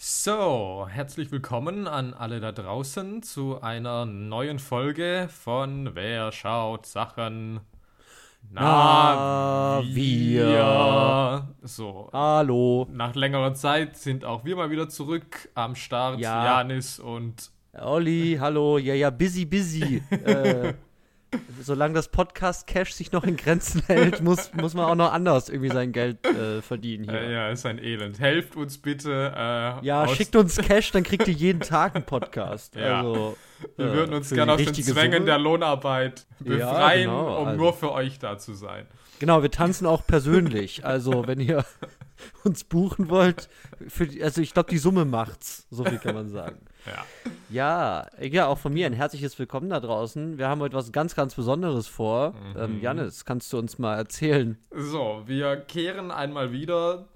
So, herzlich willkommen an alle da draußen zu einer neuen Folge von Wer schaut Sachen? Na, wir. So, Hallo. nach längerer Zeit sind auch wir mal wieder zurück am Start. Ja. Janis und Olli, hallo. Ja, ja, busy, busy. äh, solange das Podcast-Cash sich noch in Grenzen hält, muss, muss man auch noch anders irgendwie sein Geld äh, verdienen hier. äh, ja, ist ein Elend. Helft uns bitte. Äh, ja, schickt uns Cash, dann kriegt ihr jeden Tag einen Podcast. Ja. Also, Wir äh, würden uns gerne aus den Zwängen Summe. der Lohnarbeit Ja, befreien, genau, um also- nur für euch da zu sein. Genau, wir tanzen auch persönlich. Also, wenn ihr uns buchen wollt, für also ich glaube, die Summe macht's. So viel kann man sagen. Ja. Ja, ja, auch von mir ein herzliches Willkommen da draußen. Wir haben heute was ganz, ganz Besonderes vor. Ähm, Janis, kannst du uns mal erzählen? So, wir kehren einmal wieder,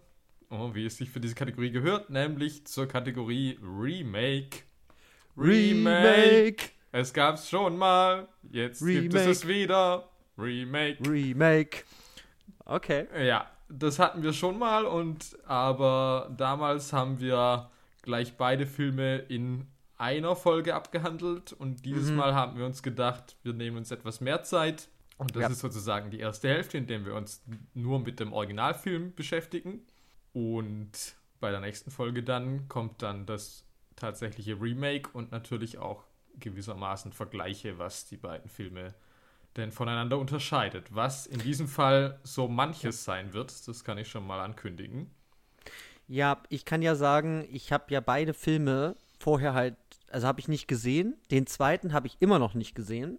oh, wie es sich für diese Kategorie gehört, nämlich zur Kategorie Remake. Es gab's schon mal, jetzt gibt es Remake. es wieder. Remake. Remake. Okay. Ja, das hatten wir schon mal und aber damals haben wir gleich beide Filme in einer Folge abgehandelt und dieses Mhm. Mal haben wir uns gedacht, wir nehmen uns etwas mehr Zeit und das Ja. ist sozusagen die erste Hälfte, in der wir uns nur mit dem Originalfilm beschäftigen und bei der nächsten Folge dann kommt dann das tatsächliche Remake und natürlich auch gewissermaßen Vergleiche, was die beiden Filme denn voneinander unterscheidet. Was in diesem Fall so manches sein wird, das kann ich schon mal ankündigen. Ja, ich kann ja sagen, ich habe ja beide Filme vorher halt, also habe ich nicht gesehen. Den zweiten habe ich immer noch nicht gesehen.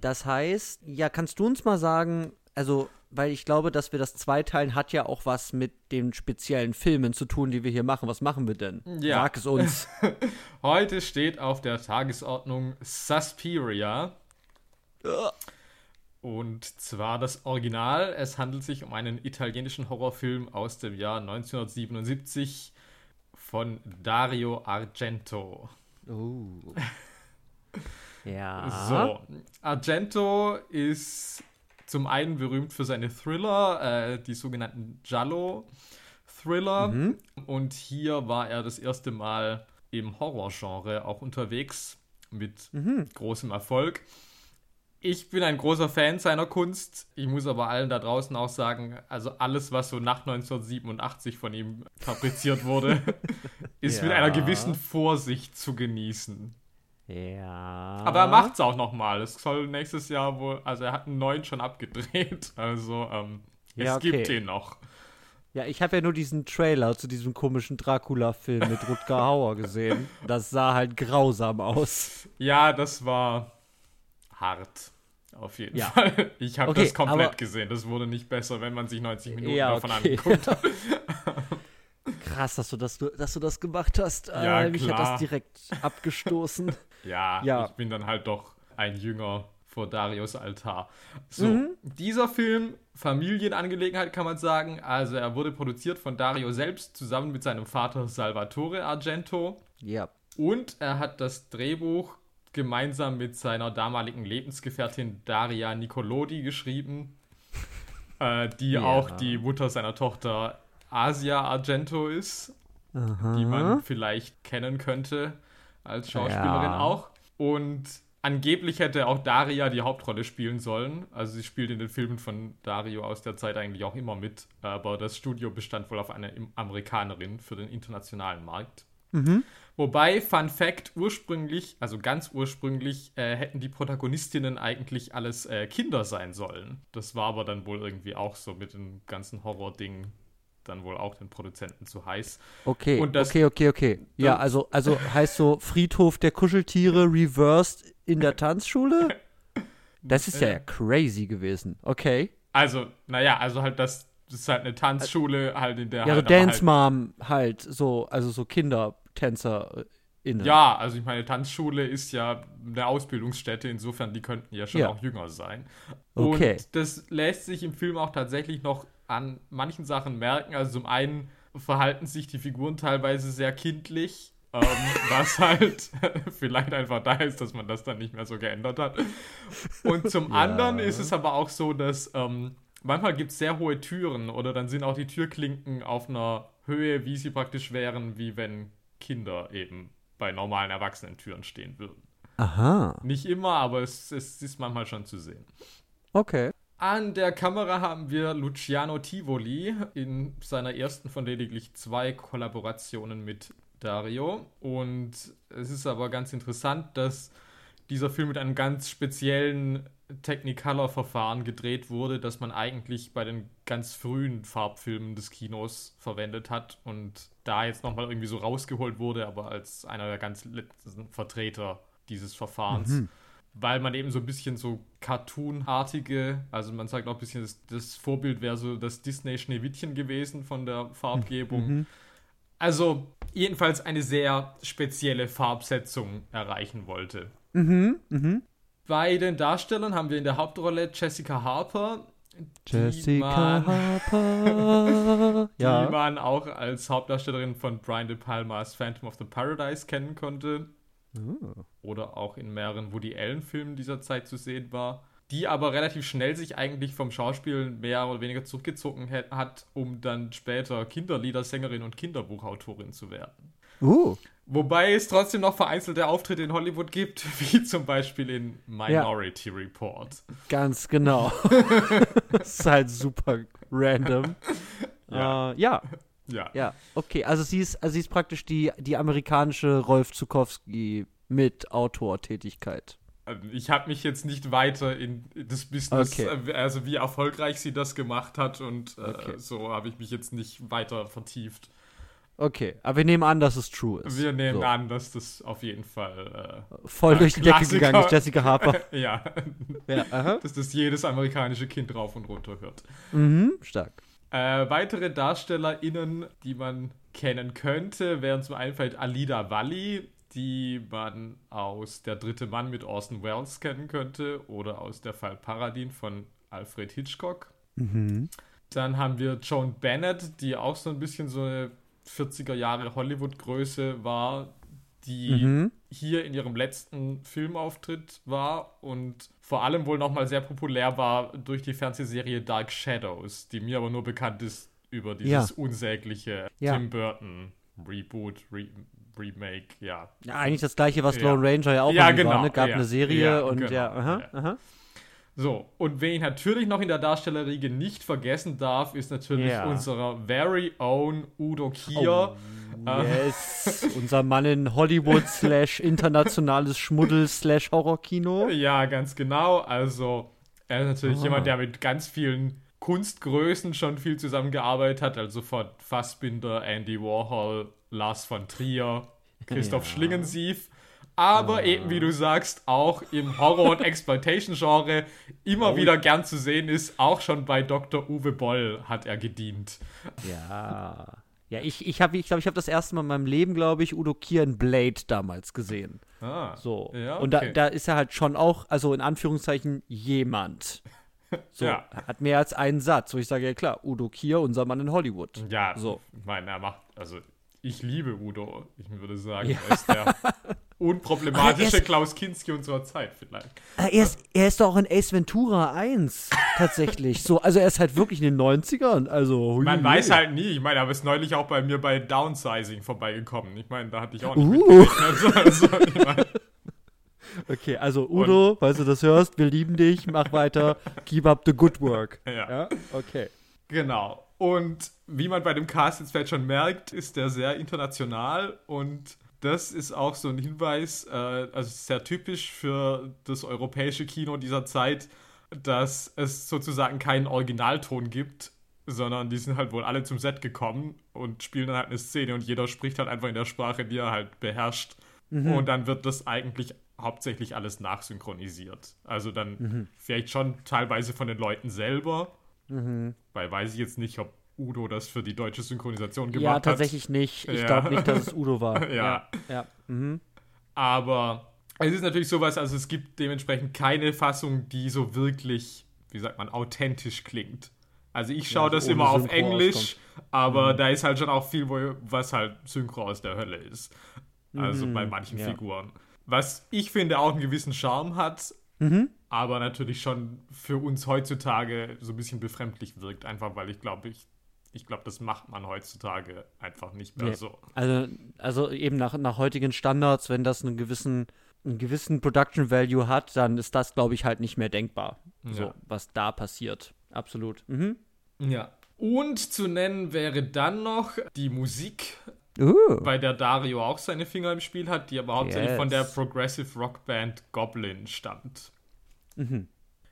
Das heißt, ja, kannst du uns mal sagen, also, weil ich glaube, dass wir das Zweiteilen hat ja auch was mit den speziellen Filmen zu tun, die wir hier machen. Was machen wir denn? Ja. Sag es uns. Heute steht auf der Tagesordnung Suspiria. Und zwar das Original. Es handelt sich um einen italienischen Horrorfilm aus dem Jahr 1977 von Dario Argento. Oh. Ja. So, Argento ist zum einen berühmt für seine Thriller, äh, die sogenannten Giallo-Thriller. Und hier war er das erste Mal im Horrorgenre auch unterwegs mit großem Erfolg. Ich bin ein großer Fan seiner Kunst. Ich muss aber allen da draußen auch sagen, also alles, was so nach 1987 von ihm fabriziert wurde, ist mit Ja. einer gewissen Vorsicht zu genießen. Ja. Aber er macht's auch nochmal. Es soll nächstes Jahr wohl, also er hat einen neuen schon abgedreht. Also ähm, es Ja, okay. gibt ihn noch. Ja, ich habe ja nur diesen Trailer zu diesem komischen Dracula-Film mit Rutger Hauer gesehen. Das sah halt grausam aus. Ja, das war hart. Auf jeden Ja. Fall. Ich habe Okay, das komplett gesehen. Das wurde nicht besser, wenn man sich 90 Minuten Ja, davon okay. angeguckt hat. Krass, dass du das, dass du das gemacht hast. Ja, äh, mich hat klar. das direkt abgestoßen. Ja, Ja. ich bin dann halt doch ein Jünger vor Darius Altar. So, Mhm. dieser Film, Familienangelegenheit kann man sagen. Also er wurde produziert von Dario selbst zusammen mit seinem Vater Salvatore Argento. ja. Und er hat das Drehbuch gemeinsam mit seiner damaligen Lebensgefährtin Daria Nicolodi geschrieben, äh, die Ja. auch die Mutter seiner Tochter Asia Argento ist, die man vielleicht kennen könnte als Schauspielerin Ja. auch. Und angeblich hätte auch Daria die Hauptrolle spielen sollen. Also sie spielt in den Filmen von Dario aus der Zeit eigentlich auch immer mit, aber das Studio bestand wohl auf einer Amerikanerin für den internationalen Markt. Wobei, Fun Fact, ursprünglich, also ganz ursprünglich, äh, hätten die Protagonistinnen eigentlich alles äh, Kinder sein sollen. Das war aber dann wohl irgendwie auch so mit dem ganzen Horror-Ding dann wohl auch den Produzenten zu heiß. Okay, das- okay, okay, okay. Ja, also, also heißt so Friedhof der Kuscheltiere reversed in der Tanzschule? Das ist ja, Ja. crazy gewesen. Okay. Also, naja, also halt das, das ist halt eine Tanzschule, halt in der Ja, so halt, aber Dance halt, Mom halt, so, also so KindertänzerInnen. Ja, also ich meine, Tanzschule ist ja eine Ausbildungsstätte, insofern die könnten ja schon Ja. auch jünger sein. Okay. Und das lässt sich im Film auch tatsächlich noch an manchen Sachen merken. Also zum einen verhalten sich die Figuren teilweise sehr kindlich, ähm, was halt vielleicht einfach da ist, dass man das dann nicht mehr so geändert hat. Und zum Ja. anderen ist es aber auch so, dass ähm, manchmal gibt es sehr hohe Türen oder dann sind auch die Türklinken auf einer Höhe, wie sie praktisch wären, wie wenn Kinder eben bei normalen Erwachsenentüren stehen würden. Aha. Nicht immer, aber es, es ist manchmal schon zu sehen. Okay. An der Kamera haben wir Luciano Tivoli in seiner ersten von lediglich zwei Kollaborationen mit Dario. Und es ist aber ganz interessant, dass dieser Film mit einem ganz speziellen Technicolor-Verfahren gedreht wurde, das man eigentlich bei den ganz frühen Farbfilmen des Kinos verwendet hat und da jetzt nochmal irgendwie so rausgeholt wurde, aber als einer der ganz letzten Vertreter dieses Verfahrens. Mhm. Weil man eben so ein bisschen so Cartoon-artige, also man sagt auch ein bisschen, das, das Vorbild wäre so das Disney-Schneewittchen gewesen von der Farbgebung. Mhm. Also jedenfalls eine sehr spezielle Farbsetzung erreichen wollte. Mhm, mhm. Bei den Darstellern haben wir in der Hauptrolle Jessica Harper. Jessica man, Harper. die ja. man auch als Hauptdarstellerin von Brian De Palmas Phantom of the Paradise kennen konnte. Oh. Oder auch in mehreren Woody Allen-Filmen dieser Zeit zu sehen war. Die aber relativ schnell sich eigentlich vom Schauspiel mehr oder weniger zurückgezogen hat, um dann später Kinderliedersängerin und Kinderbuchautorin zu werden. Uh. Wobei es trotzdem noch vereinzelte Auftritte in Hollywood gibt, wie zum Beispiel in Minority ja. Report. Ganz genau. das ist halt super random. Ja. Uh, ja. Ja. Ja, okay. Also sie ist, also sie ist praktisch die, die amerikanische Rolf Zukowski mit Autortätigkeit. Also ich habe mich jetzt nicht weiter in das Business, okay. Äh, also wie erfolgreich sie das gemacht hat und äh, okay. so habe ich mich jetzt nicht weiter vertieft. Okay, aber wir nehmen an, dass es true ist. Wir nehmen so. an, dass das auf jeden Fall äh, voll durch die Decke gegangen ist, Jessica Harper. ja. ja dass das jedes amerikanische Kind rauf und runter hört. Mhm, stark. Äh, weitere DarstellerInnen, die man kennen könnte, wären zum einen vielleicht Alida Valli, die man aus Der dritte Mann mit Orson Welles kennen könnte oder aus Der Fall Paradin von Alfred Hitchcock. Mhm. Dann haben wir Joan Bennett, die auch so ein bisschen so eine 40er Jahre Hollywood-Größe war, die mhm. hier in ihrem letzten Filmauftritt war und vor allem wohl nochmal sehr populär war durch die Fernsehserie Dark Shadows, die mir aber nur bekannt ist über dieses ja. unsägliche ja. Tim Burton Reboot, Re Remake, ja. ja. Eigentlich das gleiche, was Lone Ranger ja auch ja, genau. war, ne? Gab eine Serie und genau. ja, aha, aha. So, und wen ich natürlich noch in der Darstellerriege nicht vergessen darf, ist natürlich yeah. unser very own Udo Kier. Oh, yes, unser Mann in Hollywood slash internationales Schmuddel slash Horrorkino. Ja, ganz genau. Also, er ist natürlich oh. jemand, der mit ganz vielen Kunstgrößen schon viel zusammengearbeitet hat. Also von Fassbinder, Andy Warhol, Lars von Trier, Christoph ja. Schlingensief aber ah. eben wie du sagst, auch im Horror- und Exploitation-Genre immer oh. wieder gern zu sehen ist. Auch schon bei Dr. Uwe Boll hat er gedient. Ja. Ja, ich ich glaube, ich, glaub, ich habe das erste Mal in meinem Leben, glaube ich, Udo Kieren Blade damals gesehen. Ah. So. Ja, okay. Und da, da ist er halt schon auch, also in Anführungszeichen, jemand. So, ja. hat mehr als einen Satz, wo ich sage, ja klar, Udo Kier, unser Mann in Hollywood. Ja, so. ich meine, er macht, also ich liebe Udo. Ich würde sagen, ja. er ist der unproblematische ist, Klaus Kinski unserer Zeit vielleicht. Ah, er ist, er ist doch auch in Ace Ventura 1 tatsächlich. so, also er ist halt wirklich in den 90ern. Also, hui, Man hui. weiß halt nie. Ich meine, er ist neulich auch bei mir bei Downsizing vorbeigekommen. Ich meine, da hatte ich auch nicht uh. also, ich mein, Okay, also Udo, falls du das hörst, wir lieben dich, mach weiter, keep up the good work. Ja. ja? Okay. Genau. Und wie man bei dem Cast jetzt vielleicht schon merkt, ist der sehr international und das ist auch so ein Hinweis, äh, also sehr typisch für das europäische Kino dieser Zeit, dass es sozusagen keinen Originalton gibt, sondern die sind halt wohl alle zum Set gekommen und spielen dann halt eine Szene und jeder spricht halt einfach in der Sprache, die er halt beherrscht. Mhm. Und dann wird das eigentlich hauptsächlich alles nachsynchronisiert. Also dann mhm. vielleicht schon teilweise von den Leuten selber, Mhm. Weil weiß ich jetzt nicht, ob Udo das für die deutsche Synchronisation gemacht hat. Ja, tatsächlich hat. nicht. Ich ja. glaube nicht, dass es Udo war. ja. ja. Mhm. Aber es ist natürlich sowas, also es gibt dementsprechend keine Fassung, die so wirklich, wie sagt man, authentisch klingt. Also ich schaue ja, das immer auf Englisch, auskommt. aber mhm. da ist halt schon auch viel, was halt Synchro aus der Hölle ist. Also mhm. bei manchen ja. Figuren. Was ich finde auch einen gewissen Charme hat, Mhm. Aber natürlich schon für uns heutzutage so ein bisschen befremdlich wirkt, einfach weil ich glaube, ich ich glaube, das macht man heutzutage einfach nicht mehr nee. so. Also, also eben nach, nach heutigen Standards, wenn das einen gewissen, einen gewissen Production Value hat, dann ist das, glaube ich, halt nicht mehr denkbar. Ja. So, was da passiert. Absolut. Mhm. Ja. Und zu nennen wäre dann noch die Musik, uh. bei der Dario auch seine Finger im Spiel hat, die aber hauptsächlich yes. von der Progressive Rock Band Goblin stammt. Mhm.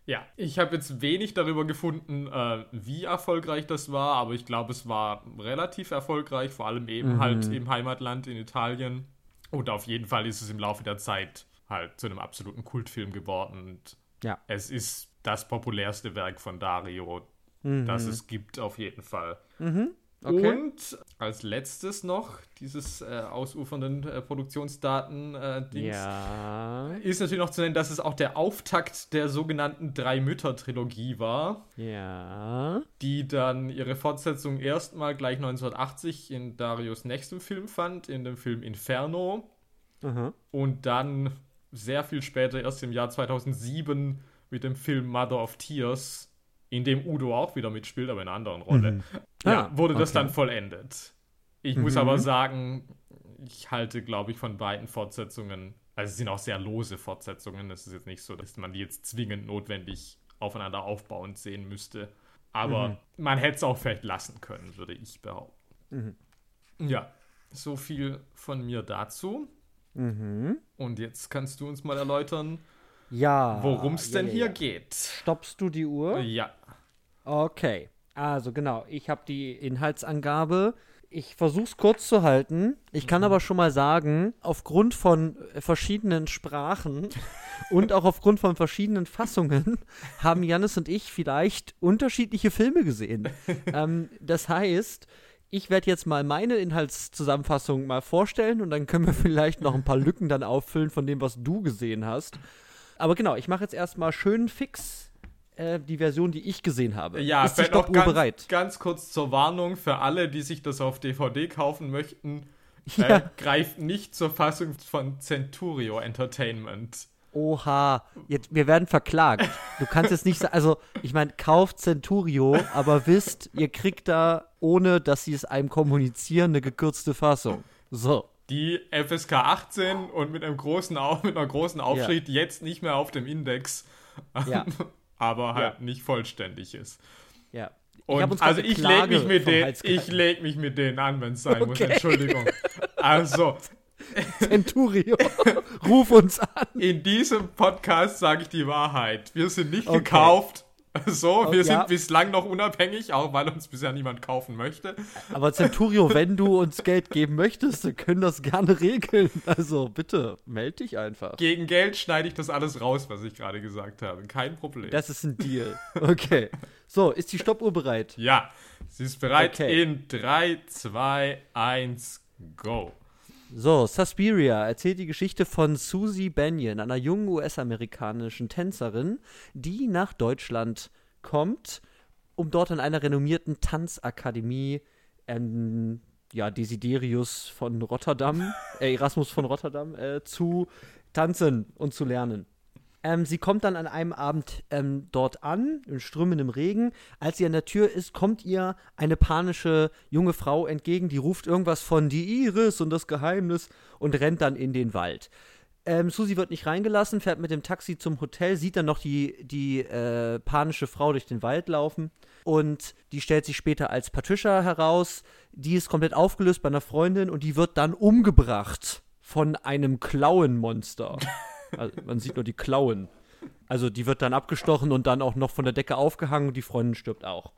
Ja, ich habe jetzt wenig darüber gefunden, äh, wie erfolgreich das war, aber ich glaube, es war relativ erfolgreich, vor allem eben mhm. halt im Heimatland in Italien. Und auf jeden Fall ist es im Laufe der Zeit halt zu einem absoluten Kultfilm geworden. Und ja. es ist das populärste Werk von Dario, mhm. das es gibt, auf jeden Fall. Mhm. Okay. Und als letztes noch dieses äh, ausufernden äh, Produktionsdaten-Dings. Äh, ja. Ist natürlich noch zu nennen, dass es auch der Auftakt der sogenannten Drei-Mütter-Trilogie war. Ja. Die dann ihre Fortsetzung erstmal gleich 1980 in Darius nächstem Film fand, in dem Film Inferno. Aha. Und dann sehr viel später, erst im Jahr 2007, mit dem Film Mother of Tears in dem Udo auch wieder mitspielt, aber in einer anderen Rolle. Mhm. Ja, wurde das okay. dann vollendet. Ich mhm. muss aber sagen, ich halte, glaube ich, von beiden Fortsetzungen, also es sind auch sehr lose Fortsetzungen, es ist jetzt nicht so, dass man die jetzt zwingend notwendig aufeinander aufbauend sehen müsste. Aber mhm. man hätte es auch vielleicht lassen können, würde ich behaupten. Mhm. Ja, so viel von mir dazu. Mhm. Und jetzt kannst du uns mal erläutern, ja. Worum es denn ja, hier ja. geht. Stoppst du die Uhr? Ja. Okay. Also genau, ich habe die Inhaltsangabe. Ich versuche es kurz zu halten. Ich kann mhm. aber schon mal sagen, aufgrund von verschiedenen Sprachen und auch aufgrund von verschiedenen Fassungen haben Janis und ich vielleicht unterschiedliche Filme gesehen. ähm, das heißt, ich werde jetzt mal meine Inhaltszusammenfassung mal vorstellen und dann können wir vielleicht noch ein paar Lücken dann auffüllen von dem, was du gesehen hast. Aber genau, ich mache jetzt erstmal schön fix äh, die Version, die ich gesehen habe. Ja, ist die Stoppuhr ganz, bereit? Ganz kurz zur Warnung für alle, die sich das auf DVD kaufen möchten. Äh, ja. Äh, greift nicht zur Fassung von Centurio Entertainment. Oha, jetzt, wir werden verklagt. Du kannst jetzt nicht sagen, also ich meine, kauft Centurio, aber wisst, ihr kriegt da, ohne dass sie es einem kommunizieren, eine gekürzte Fassung. So die FSK 18 und mit, einem großen, mit einer großen Aufschrift ja. jetzt nicht mehr auf dem Index, ja. aber halt ja. nicht vollständig ist. Ja. Und ich also ich lege mich mit denen, ich lege mich mit denen an, wenn es sein okay. muss. Entschuldigung. Also. Centurio, ruf uns an. In diesem Podcast sage ich die Wahrheit. Wir sind nicht okay. gekauft So, oh, wir ja. sind bislang noch unabhängig, auch weil uns bisher niemand kaufen möchte. Aber Centurio, wenn du uns Geld geben möchtest, wir können das gerne regeln. Also bitte, melde dich einfach. Gegen Geld schneide ich das alles raus, was ich gerade gesagt habe. Kein Problem. Das ist ein Deal. Okay. So, ist die Stoppuhr bereit? Ja, sie ist bereit okay. in 3, 2, 1, go. So, Suspiria erzählt die Geschichte von Susie Benyon, einer jungen US-amerikanischen Tänzerin, die nach Deutschland kommt, um dort an einer renommierten Tanzakademie, ähm, ja, Desiderius von Rotterdam, äh, Erasmus von Rotterdam, äh, zu tanzen und zu lernen. Ähm, sie kommt dann an einem Abend ähm, dort an, in strömendem Regen. Als sie an der Tür ist, kommt ihr eine panische junge Frau entgegen, die ruft irgendwas von die Iris und das Geheimnis und rennt dann in den Wald. Ähm, Susi wird nicht reingelassen, fährt mit dem Taxi zum Hotel, sieht dann noch die, die äh, panische Frau durch den Wald laufen und die stellt sich später als Patricia heraus. Die ist komplett aufgelöst bei einer Freundin und die wird dann umgebracht von einem Klauenmonster. Also man sieht nur die Klauen. Also die wird dann abgestochen und dann auch noch von der Decke aufgehangen und die Freundin stirbt auch.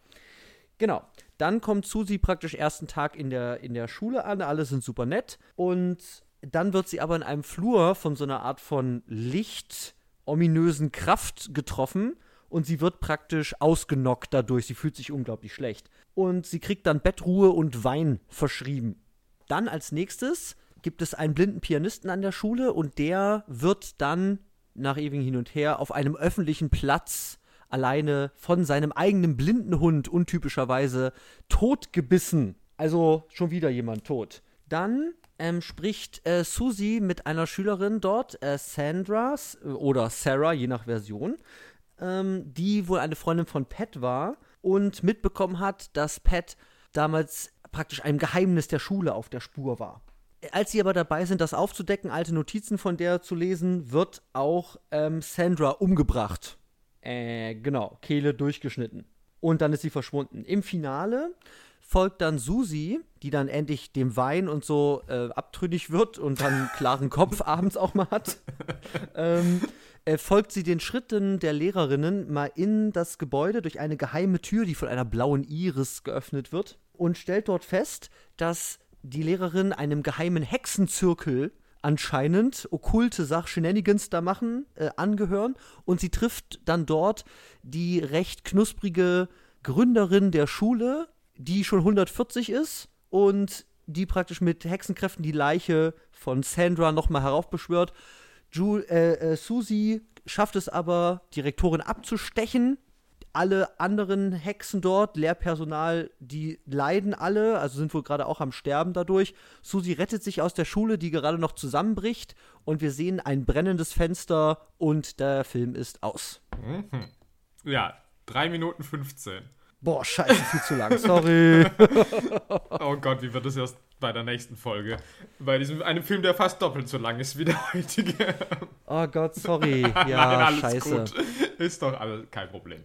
Genau. Dann kommt Susi praktisch ersten Tag in der, in der Schule an, alle sind super nett. Und dann wird sie aber in einem Flur von so einer Art von Licht, ominösen Kraft getroffen und sie wird praktisch ausgenockt dadurch. Sie fühlt sich unglaublich schlecht. Und sie kriegt dann Bettruhe und Wein verschrieben. Dann als nächstes gibt es einen blinden Pianisten an der Schule und der wird dann nach ewigem Hin und Her auf einem öffentlichen Platz alleine von seinem eigenen blinden Hund untypischerweise totgebissen. Also schon wieder jemand tot. Dann ähm, spricht äh, Susie mit einer Schülerin dort, äh, Sandra oder Sarah, je nach Version, ähm, die wohl eine Freundin von Pat war und mitbekommen hat, dass Pat damals praktisch einem Geheimnis der Schule auf der Spur war. Als sie aber dabei sind, das aufzudecken, alte Notizen von der zu lesen, wird auch ähm, Sandra umgebracht. Äh, genau, Kehle durchgeschnitten. Und dann ist sie verschwunden. Im Finale folgt dann Susi, die dann endlich dem Wein und so äh, abtrünnig wird und dann einen klaren Kopf abends auch mal hat. ähm, äh, folgt sie den Schritten der Lehrerinnen mal in das Gebäude durch eine geheime Tür, die von einer blauen Iris geöffnet wird und stellt dort fest, dass die Lehrerin einem geheimen Hexenzirkel anscheinend okkulte Sach Shenanigans da machen, äh, angehören und sie trifft dann dort die recht knusprige Gründerin der Schule, die schon 140 ist und die praktisch mit Hexenkräften die Leiche von Sandra nochmal heraufbeschwört. Jul äh, äh, Susie schafft es aber, die Rektorin abzustechen. Alle anderen Hexen dort, Lehrpersonal, die leiden alle, also sind wohl gerade auch am Sterben dadurch. Susie rettet sich aus der Schule, die gerade noch zusammenbricht, und wir sehen ein brennendes Fenster und der Film ist aus. Mhm. Ja, 3 Minuten 15. Boah, scheiße, viel zu lang, sorry. oh Gott, wie wird das erst bei der nächsten Folge? Bei diesem einem Film, der fast doppelt so lang ist wie der heutige. Oh Gott, sorry. Ja, Nein, alles scheiße. gut. Ist doch alles kein Problem.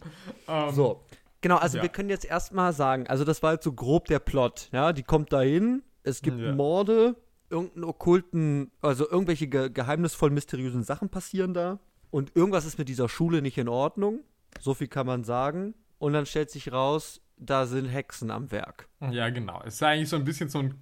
Ähm, So. Genau, also Ja. wir können jetzt erstmal sagen, also das war jetzt so grob der Plot, ja, die kommt dahin, es gibt Ja. Morde, irgendeinen okkulten, also irgendwelche ge geheimnisvoll mysteriösen Sachen passieren da und irgendwas ist mit dieser Schule nicht in Ordnung, so viel kann man sagen und dann stellt sich raus, da sind Hexen am Werk. Ja, genau. Es ist eigentlich so ein bisschen so ein,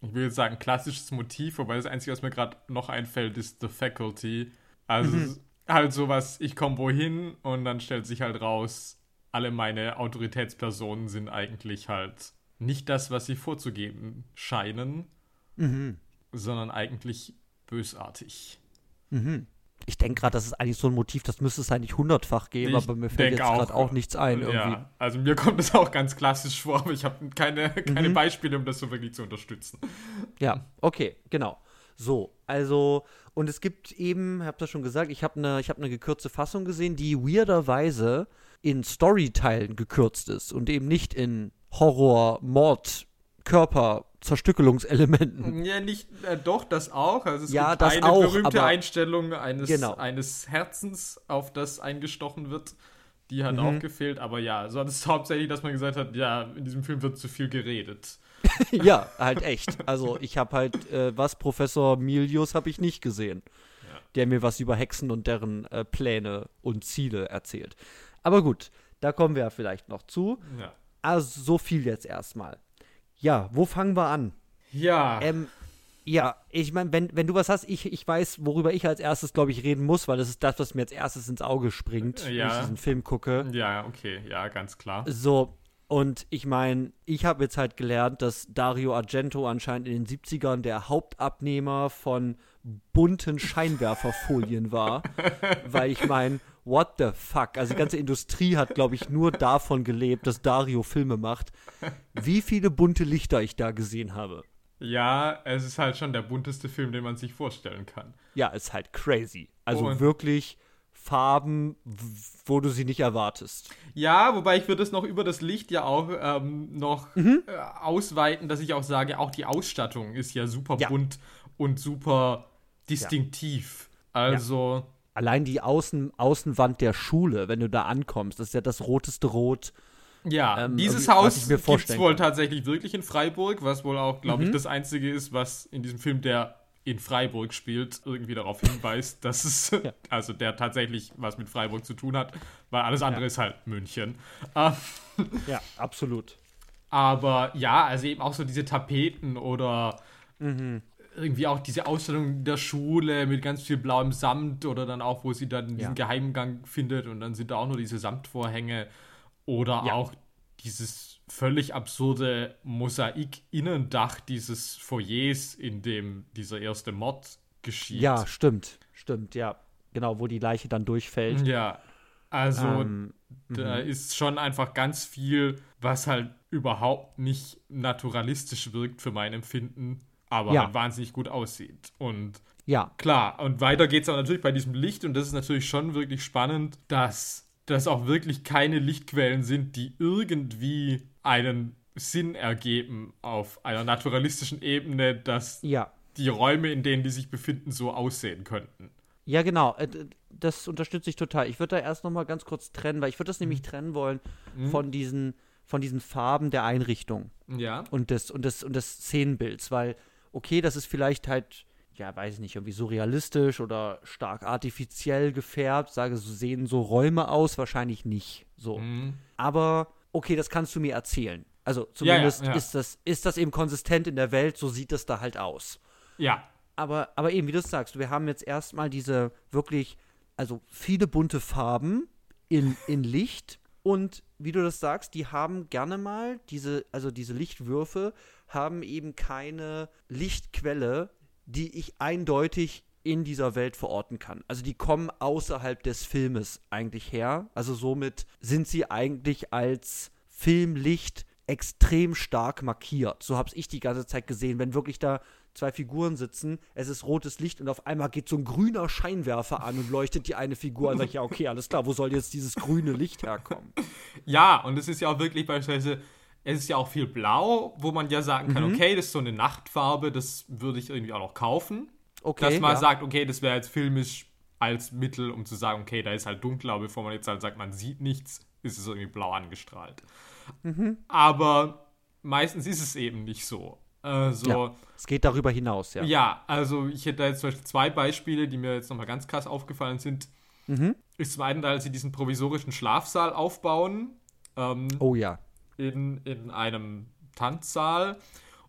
ich will jetzt sagen, klassisches Motiv, wobei das Einzige, was mir gerade noch einfällt, ist The Faculty. Also Mhm. halt sowas, ich komme wohin und dann stellt sich halt raus, alle meine Autoritätspersonen sind eigentlich halt nicht das, was sie vorzugeben scheinen, Mhm. sondern eigentlich bösartig. Mhm. Ich denke gerade, das ist eigentlich so ein Motiv, das müsste es eigentlich hundertfach geben, Ich aber mir fällt jetzt gerade auch nichts ein irgendwie. Ja, also mir kommt das auch ganz klassisch vor, aber ich habe keine, keine Mhm. Beispiele, um das so wirklich zu unterstützen. Ja, okay, genau. So, also, und es gibt eben, ich habe das schon gesagt, ich habe eine hab ne gekürzte Fassung gesehen, die weirderweise in Storyteilen gekürzt ist und eben nicht in Horror, Mord, Körper, Zerstückelungselementen. Ja, nicht, äh, doch, das auch. Also es Ja, gibt eine auch, berühmte Einstellung eines, Genau. eines Herzens, auf das eingestochen wird. Die hat Mhm. auch gefehlt, aber ja, sonst hauptsächlich, dass man gesagt hat, ja, in diesem Film wird zu viel geredet. ja, halt echt. Also, ich habe halt, äh, was, Professor Milius habe ich nicht gesehen, Ja. der mir was über Hexen und deren äh, Pläne und Ziele erzählt. Aber gut, da kommen wir ja vielleicht noch zu. Ja. Also so viel jetzt erstmal. Ja, wo fangen wir an? Ja, Ähm, ja, ich meine, wenn, wenn du was hast, ich, ich weiß, worüber ich als erstes, glaube ich, reden muss, weil das ist das, was mir als erstes ins Auge springt, wenn Ja. ich diesen Film gucke. ja, okay, ja, ganz klar. So, und ich meine, ich habe jetzt halt gelernt, dass Dario Argento anscheinend in den 70ern der Hauptabnehmer von bunten Scheinwerferfolien war. weil ich meine, what the fuck? Also die ganze Industrie hat, glaube ich, nur davon gelebt, dass Dario Filme macht. Wie viele bunte Lichter ich da gesehen habe. Ja, es ist halt schon der bunteste Film, den man sich vorstellen kann. Ja, ist halt crazy. Also Und- wirklich Farben, wo du sie nicht erwartest. Ja, wobei ich würde es noch über das Licht ja auch ähm, noch Mhm. äh, ausweiten, dass ich auch sage, auch die Ausstattung ist ja super Ja. bunt und super distinktiv. Also, Allein die Außen Außenwand der Schule, wenn du da ankommst, das ist ja das roteste Rot. ja, Ähm, dieses Haus ich gibt es wohl tatsächlich wirklich in Freiburg, was wohl auch, glaube ich, Mhm. das einzige ist, was in diesem Film, der in Freiburg spielt, irgendwie darauf hinweist, dass es, also der tatsächlich was mit Freiburg zu tun hat, weil alles andere Ja. ist halt München. Ähm, Ja, absolut. Aber ja, also eben auch so diese Tapeten oder Mhm. Irgendwie auch diese Ausstellung der Schule mit ganz viel blauem Samt oder dann auch, wo sie dann diesen Ja. Geheimgang findet und dann sind da auch nur diese Samtvorhänge oder Ja. auch dieses völlig absurde Mosaik-Innendach dieses Foyers, in dem dieser erste Mord geschieht. Ja, stimmt. Stimmt, ja. Genau, wo die Leiche dann durchfällt. Ja, also Ähm, Da ist schon einfach ganz viel, was halt überhaupt nicht naturalistisch wirkt für mein Empfinden, aber Ja. halt wahnsinnig gut aussieht. Und ja, klar, und weiter geht es auch natürlich bei diesem Licht und das ist natürlich schon wirklich spannend, dass das auch wirklich keine Lichtquellen sind, die irgendwie einen Sinn ergeben auf einer naturalistischen Ebene, dass Ja. die Räume, in denen die sich befinden, so aussehen könnten. Ja, genau. Äh, Das unterstütze ich total. Ich würde da erst noch mal ganz kurz trennen, weil ich würde das nämlich trennen wollen von diesen von diesen Farben der Einrichtung Ja. und des und des und des Szenenbilds, weil okay, das ist vielleicht halt ja, weiß ich nicht, irgendwie surrealistisch oder stark artifiziell gefärbt, sage, so sehen so Räume aus, wahrscheinlich nicht so. Mhm. Aber okay, das kannst du mir erzählen. Also zumindest ja. Ist, das, ist das eben konsistent in der Welt, so sieht es da halt aus. Ja. Aber, aber eben, wie du es sagst, wir haben jetzt erstmal diese wirklich, also viele bunte Farben in, in Licht. Und wie du das sagst, die haben gerne mal diese, also diese Lichtwürfe haben eben keine Lichtquelle, die ich eindeutig in dieser Welt verorten kann. Also die kommen außerhalb des Filmes eigentlich her. Also somit sind sie eigentlich als Filmlicht extrem stark markiert. So habe ich die ganze Zeit gesehen, wenn wirklich da zwei Figuren sitzen, es ist rotes Licht und auf einmal geht so ein grüner Scheinwerfer an und leuchtet die eine Figur an. Sag ich, ja, okay, alles klar, wo soll jetzt dieses grüne Licht herkommen? Ja, und es ist ja auch wirklich beispielsweise, es ist ja auch viel blau, wo man ja sagen kann, Mhm. okay, das ist so eine Nachtfarbe, das würde ich irgendwie auch noch kaufen. Okay. dass man ja. sagt, okay, das wäre jetzt filmisch als Mittel, um zu sagen, okay, da ist halt dunkler, bevor man jetzt halt sagt, man sieht nichts, ist es irgendwie blau angestrahlt. Mhm. Aber meistens ist es eben nicht so. Also, Ja. Es geht darüber hinaus, ja. ja, also ich hätte da jetzt zum Beispiel zwei Beispiele, die mir jetzt nochmal ganz krass aufgefallen sind. Mhm. Ist zum einen, als sie diesen provisorischen Schlafsaal aufbauen, ähm, Oh ja. In, in einem Tanzsaal.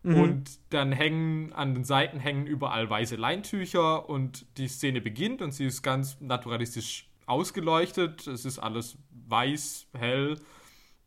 Mhm. Und dann hängen an den Seiten hängen überall weiße Leintücher und die Szene beginnt und sie ist ganz naturalistisch ausgeleuchtet. Es ist alles weiß, hell.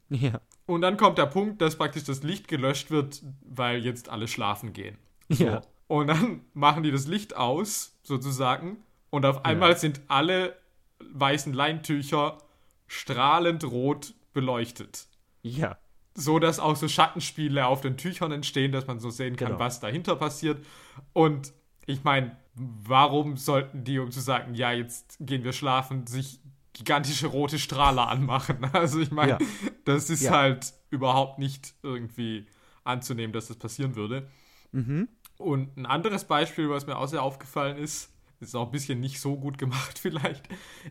Ja. Und dann kommt der Punkt, dass praktisch das Licht gelöscht wird, weil jetzt alle schlafen gehen. Ja. Und dann machen die das Licht aus, sozusagen. Und auf einmal sind alle weißen Leintücher strahlend rot beleuchtet Ja. So dass auch so Schattenspiele auf den Tüchern entstehen, dass man so sehen kann, Genau. was dahinter passiert. Und ich meine, warum sollten die, um zu sagen, ja, jetzt gehen wir schlafen, sich gigantische rote Strahler anmachen? Also ich meine, Ja. das ist Ja. halt überhaupt nicht irgendwie anzunehmen, dass das passieren würde. Mhm. Und ein anderes Beispiel, was mir auch sehr aufgefallen ist, ist auch ein bisschen nicht so gut gemacht vielleicht,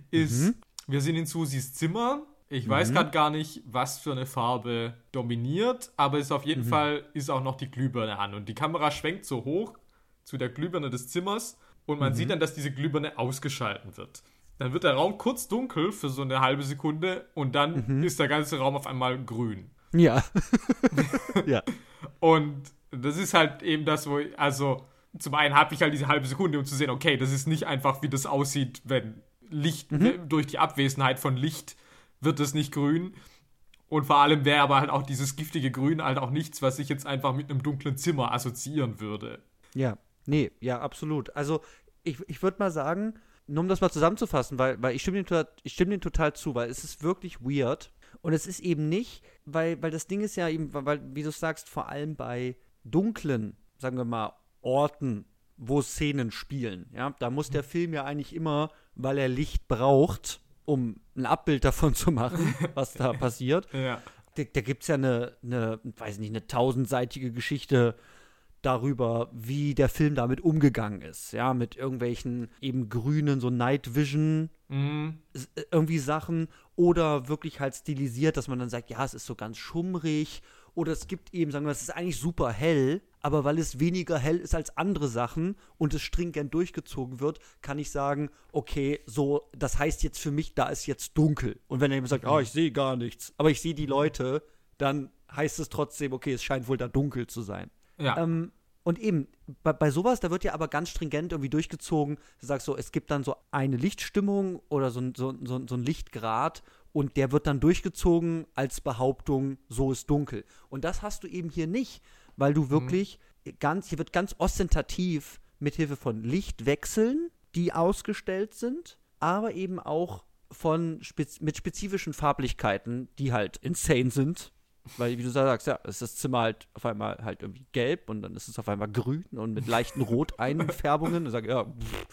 ist, Mhm. wir sind in Susis Zimmer. Ich weiß gerade gar nicht, was für eine Farbe dominiert, aber es ist auf jeden Mhm. Fall ist auch noch die Glühbirne an. Und die Kamera schwenkt so hoch zu der Glühbirne des Zimmers und Mhm. man sieht dann, dass diese Glühbirne ausgeschalten wird. Dann wird der Raum kurz dunkel für so eine halbe Sekunde und dann Mhm. ist der ganze Raum auf einmal grün. Ja. ja. Und das ist halt eben das, wo, ich, also zum einen habe ich halt diese halbe Sekunde, um zu sehen, okay, das ist nicht einfach, wie das aussieht, wenn Licht, durch die Abwesenheit von Licht wird es nicht grün. Und vor allem wäre aber halt auch dieses giftige Grün halt auch nichts, was ich jetzt einfach mit einem dunklen Zimmer assoziieren würde. Ja, nee, ja, absolut. Also ich, ich würde mal sagen, nur um das mal zusammenzufassen, weil, weil ich, stimme dem, total- ich stimme dem total zu, weil es ist wirklich weird. Und es ist eben nicht, weil, weil das Ding ist ja eben, weil, wie du sagst, vor allem bei dunklen, sagen wir mal, Orten, wo Szenen spielen. Ja, da muss der Film ja eigentlich immer, weil er Licht braucht, um ein Abbild davon zu machen, was da passiert, Ja. da, da gibt es ja eine, eine, weiß nicht, eine tausendseitige Geschichte darüber, wie der Film damit umgegangen ist. Ja, mit irgendwelchen eben grünen, so Night Vision Mhm. äh, irgendwie Sachen oder wirklich halt stilisiert, dass man dann sagt, ja, es ist so ganz schummrig oder es gibt eben, sagen wir, es ist eigentlich super hell, aber weil es weniger hell ist als andere Sachen und es stringent durchgezogen wird, kann ich sagen, okay, so, das heißt jetzt für mich, da ist jetzt dunkel. Und wenn er eben sagt, oh, ich sehe gar nichts, aber ich sehe die Leute, dann heißt es trotzdem, okay, es scheint wohl da dunkel zu sein. Ja. Ähm, und eben, bei, bei sowas, da wird ja aber ganz stringent irgendwie durchgezogen. Du sagst so, es gibt dann so eine Lichtstimmung oder so, so, so, so ein Lichtgrad und der wird dann durchgezogen als Behauptung, so ist dunkel. Und das hast du eben hier nicht, weil du wirklich ganz, hier wird ganz ostentativ mithilfe von Lichtwechseln, die ausgestellt sind, aber eben auch von spez mit spezifischen Farblichkeiten, die halt insane sind. Weil, wie du sagst, ja, ist das Zimmer halt auf einmal halt irgendwie gelb und dann ist es auf einmal grün und mit leichten Roteinfärbungen. Und sag, ja, pff,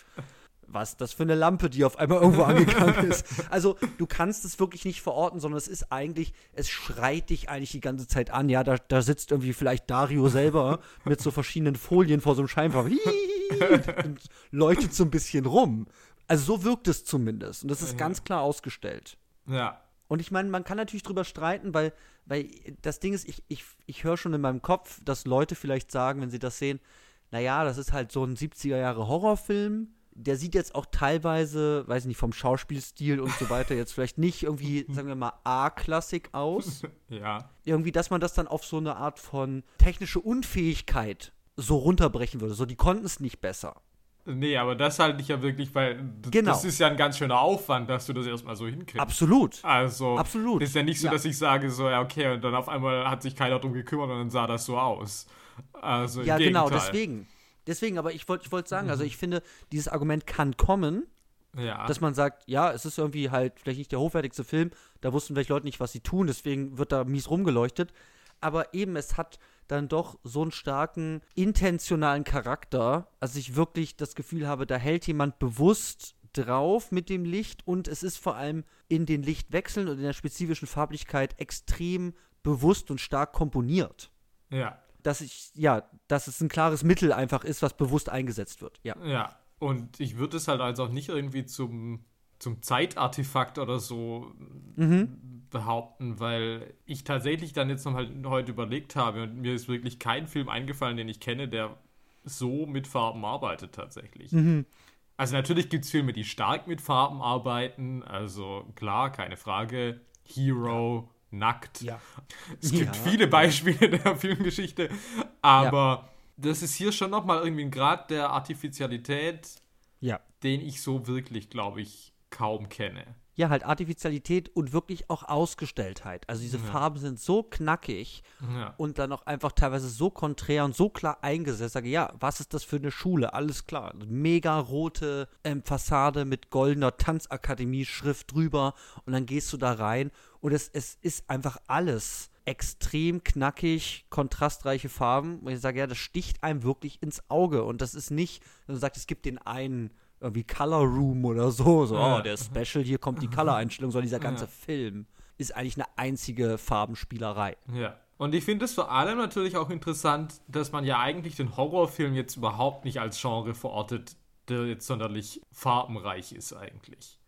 was das für eine Lampe, die auf einmal irgendwo angegangen ist. Also du kannst es wirklich nicht verorten, sondern es ist eigentlich, es schreit dich eigentlich die ganze Zeit an. Ja, da, da sitzt irgendwie vielleicht Dario selber mit so verschiedenen Folien vor so einem Scheinwerfer und leuchtet so ein bisschen rum. Also so wirkt es zumindest. Und das ist ganz klar ausgestellt. Ja. Und ich meine, man kann natürlich drüber streiten, weil, weil das Ding ist, ich, ich, ich höre schon in meinem Kopf, dass Leute vielleicht sagen, wenn sie das sehen, naja, das ist halt so ein 70er Jahre Horrorfilm. Der sieht jetzt auch teilweise, weiß nicht, vom Schauspielstil und so weiter jetzt vielleicht nicht irgendwie, sagen wir mal, A-Klassik aus. Ja. Irgendwie, dass man das dann auf so eine Art von technische Unfähigkeit so runterbrechen würde. So, die konnten es nicht besser. Nee, aber das halte ich ja wirklich, weil Genau. das ist ja ein ganz schöner Aufwand, dass du das erstmal so hinkriegst. Absolut. Also, Absolut. ist ja nicht so, Ja. dass ich sage, so, ja, okay, und dann auf einmal hat sich keiner drum gekümmert und dann sah das so aus. Also, Ja, genau, deswegen. Deswegen, aber ich wollte ich wollte sagen, also ich finde, dieses Argument kann kommen, Ja. dass man sagt, ja, es ist irgendwie halt vielleicht nicht der hochwertigste Film, da wussten vielleicht Leute nicht, was sie tun, deswegen wird da mies rumgeleuchtet. Aber eben, es hat dann doch so einen starken intentionalen Charakter, dass ich wirklich das Gefühl habe, da hält jemand bewusst drauf mit dem Licht und es ist vor allem in den Lichtwechseln und in der spezifischen Farblichkeit extrem bewusst und stark komponiert. ja. Dass ich, ja, dass es ein klares Mittel einfach ist, was bewusst eingesetzt wird. Ja. Ja, und ich würde es halt also auch nicht irgendwie zum, zum Zeitartefakt oder so behaupten, weil ich tatsächlich dann jetzt noch halt heute überlegt habe und mir ist wirklich kein Film eingefallen, den ich kenne, der so mit Farben arbeitet tatsächlich. Also natürlich gibt es Filme, die stark mit Farben arbeiten, also klar, keine Frage. Hero, Nackt. Ja. Es gibt Ja. viele Beispiele der Filmgeschichte, aber das ist hier schon nochmal irgendwie ein Grad der Artificialität, Ja. den ich so wirklich, glaube ich, kaum kenne. Ja, halt Artificialität und wirklich auch Ausgestelltheit. Also diese Farben sind so knackig Ja. und dann auch einfach teilweise so konträr und so klar eingesetzt. Ich sage, ja, was ist das für eine Schule? Alles klar. Mega rote ähm, Fassade mit goldener Tanzakademie-Schrift drüber und dann gehst du da rein und es, es ist einfach alles extrem knackig, kontrastreiche Farben. Und ich sage, ja, das sticht einem wirklich ins Auge. Und das ist nicht, wenn du sagst, es gibt den einen irgendwie Color Room oder so, so, Ja. oh, der Special, hier kommt die Color-Einstellung, sondern dieser ganze Film ist eigentlich eine einzige Farbenspielerei. Ja. Und ich finde es vor allem natürlich auch interessant, dass man ja eigentlich den Horrorfilm jetzt überhaupt nicht als Genre verortet, der jetzt sonderlich farbenreich ist eigentlich.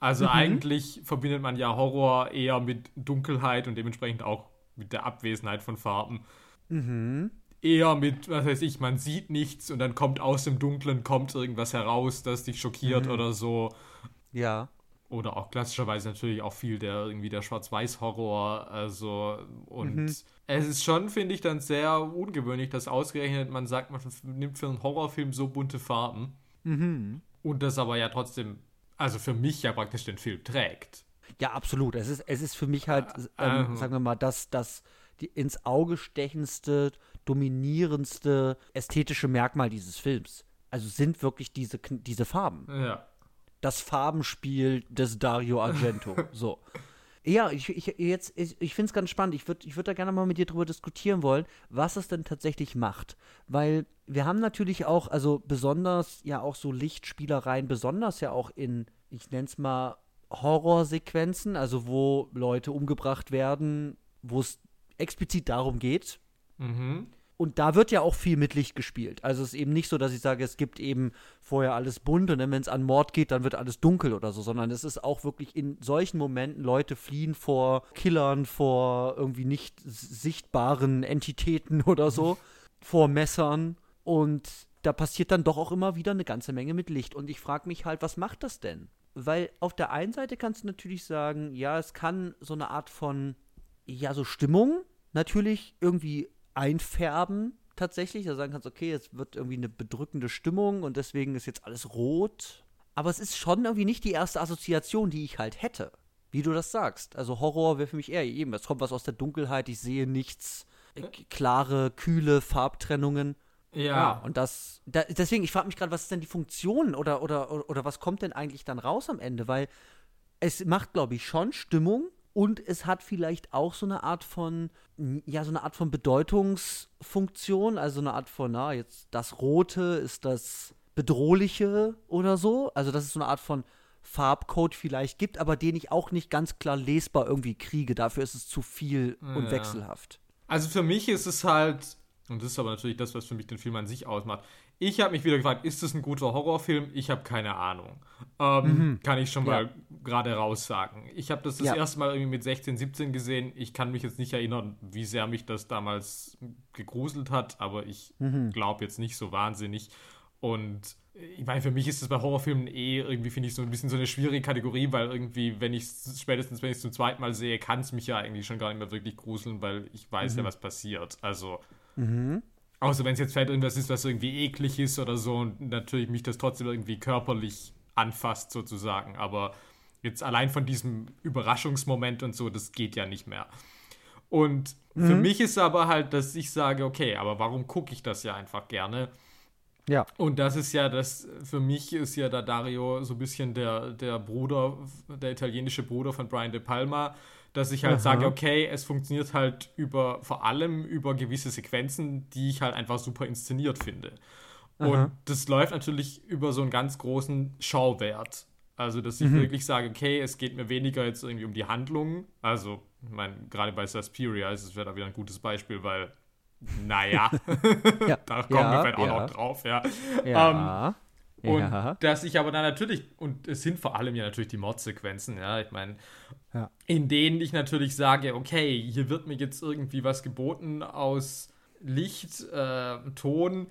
Also eigentlich verbindet man ja Horror eher mit Dunkelheit und dementsprechend auch mit der Abwesenheit von Farben. Eher mit, was weiß ich, man sieht nichts und dann kommt aus dem Dunklen kommt irgendwas heraus, das dich schockiert oder so. Ja. Oder auch klassischerweise natürlich auch viel der irgendwie der Schwarz-Weiß-Horror. Also, und es ist schon, finde ich, dann sehr ungewöhnlich, dass ausgerechnet man sagt, man nimmt für einen Horrorfilm so bunte Farben. Und das aber ja trotzdem, also für mich ja praktisch den Film trägt. Ja, absolut. Es ist, es ist für mich halt, ähm, ähm. sagen wir mal, das, das die ins Auge stechendste, dominierendste ästhetische Merkmal dieses Films. Also sind wirklich diese, diese Farben. Ja. Das Farbenspiel des Dario Argento. so. Ja, ich, ich, jetzt, ich, ich finde es ganz spannend. Ich würde ich würd da gerne mal mit dir drüber diskutieren wollen, was es denn tatsächlich macht. Weil wir haben natürlich auch, also besonders ja auch so Lichtspielereien, besonders ja auch in, ich nenne es mal, Horrorsequenzen, also wo Leute umgebracht werden, wo es explizit darum geht, Mhm. Und da wird ja auch viel mit Licht gespielt. Also es ist eben nicht so, dass ich sage, es gibt eben vorher alles bunt und wenn es an Mord geht, dann wird alles dunkel oder so, sondern es ist auch wirklich in solchen Momenten, Leute fliehen vor Killern, vor irgendwie nicht sichtbaren Entitäten oder so, vor Messern und da passiert dann doch auch immer wieder eine ganze Menge mit Licht. Und ich frage mich halt, was macht das denn? Weil auf der einen Seite kannst du natürlich sagen, ja, es kann so eine Art von, ja, so Stimmung natürlich irgendwie einfärben tatsächlich. Da sagen kannst, okay, es wird irgendwie eine bedrückende Stimmung und deswegen ist jetzt alles rot. Aber es ist schon irgendwie nicht die erste Assoziation, die ich halt hätte. Wie du das sagst. Also Horror wäre für mich eher eben, es kommt was aus der Dunkelheit, ich sehe nichts. Äh, klare, kühle Farbtrennungen. Ja. und das, da, deswegen, ich frage mich gerade, was ist denn die Funktion oder, oder, oder was kommt denn eigentlich dann raus am Ende? Weil es macht, glaube ich, schon Stimmung und es hat vielleicht auch so eine Art von, ja, so eine Art von Bedeutungsfunktion, also eine Art von, na, jetzt das Rote ist das bedrohliche oder so. Also, dass es so eine Art von Farbcode vielleicht gibt, aber den ich auch nicht ganz klar lesbar irgendwie kriege. Dafür ist es zu viel und Ja. wechselhaft. Also für mich ist es halt, und das ist aber natürlich das, was für mich den Film an sich ausmacht. Ich habe mich wieder gefragt, ist das ein guter Horrorfilm? Ich habe keine Ahnung. Ähm, Kann ich schon Mhm. Ja. mal gerade raus sagen. Ich habe das das Ja. erste Mal irgendwie mit 16, 17 gesehen. Ich kann mich jetzt nicht erinnern, wie sehr mich das damals gegruselt hat, aber ich Mhm. glaube jetzt nicht so wahnsinnig. Und ich meine, für mich ist es bei Horrorfilmen eh irgendwie, finde ich, so ein bisschen so eine schwierige Kategorie, weil irgendwie, wenn ich spätestens, wenn ich es zum zweiten Mal sehe, kann es mich ja eigentlich schon gar nicht mehr wirklich gruseln, weil ich weiß Mhm. ja, was passiert. Also, außer wenn es jetzt vielleicht irgendwas ist, was irgendwie eklig ist oder so und natürlich mich das trotzdem irgendwie körperlich anfasst, sozusagen. Aber jetzt allein von diesem Überraschungsmoment und so, das geht ja nicht mehr. Und für mich ist aber halt, dass ich sage, okay, aber warum gucke ich das ja einfach gerne? Ja. Und das ist ja das, für mich ist ja da Dario so ein bisschen der, der Bruder, der italienische Bruder von Brian De Palma, dass ich halt Aha. sage, okay, es funktioniert halt über, vor allem über gewisse Sequenzen, die ich halt einfach super inszeniert finde. Und Aha. das läuft natürlich über so einen ganz großen Schauwert. Also, dass ich Mhm. wirklich sage, okay, es geht mir weniger jetzt irgendwie um die Handlung. Also, ich meine, gerade bei Suspiria ist es wieder ein gutes Beispiel, weil, naja, Ja. da kommen ja, wir vielleicht auch ja. noch drauf, ja. Ja. Und ja. dass ich aber dann natürlich, und es sind vor allem ja natürlich die Mordsequenzen, ja, ich meine, Ja. in denen ich natürlich sage, okay, hier wird mir jetzt irgendwie was geboten aus Licht, äh, Ton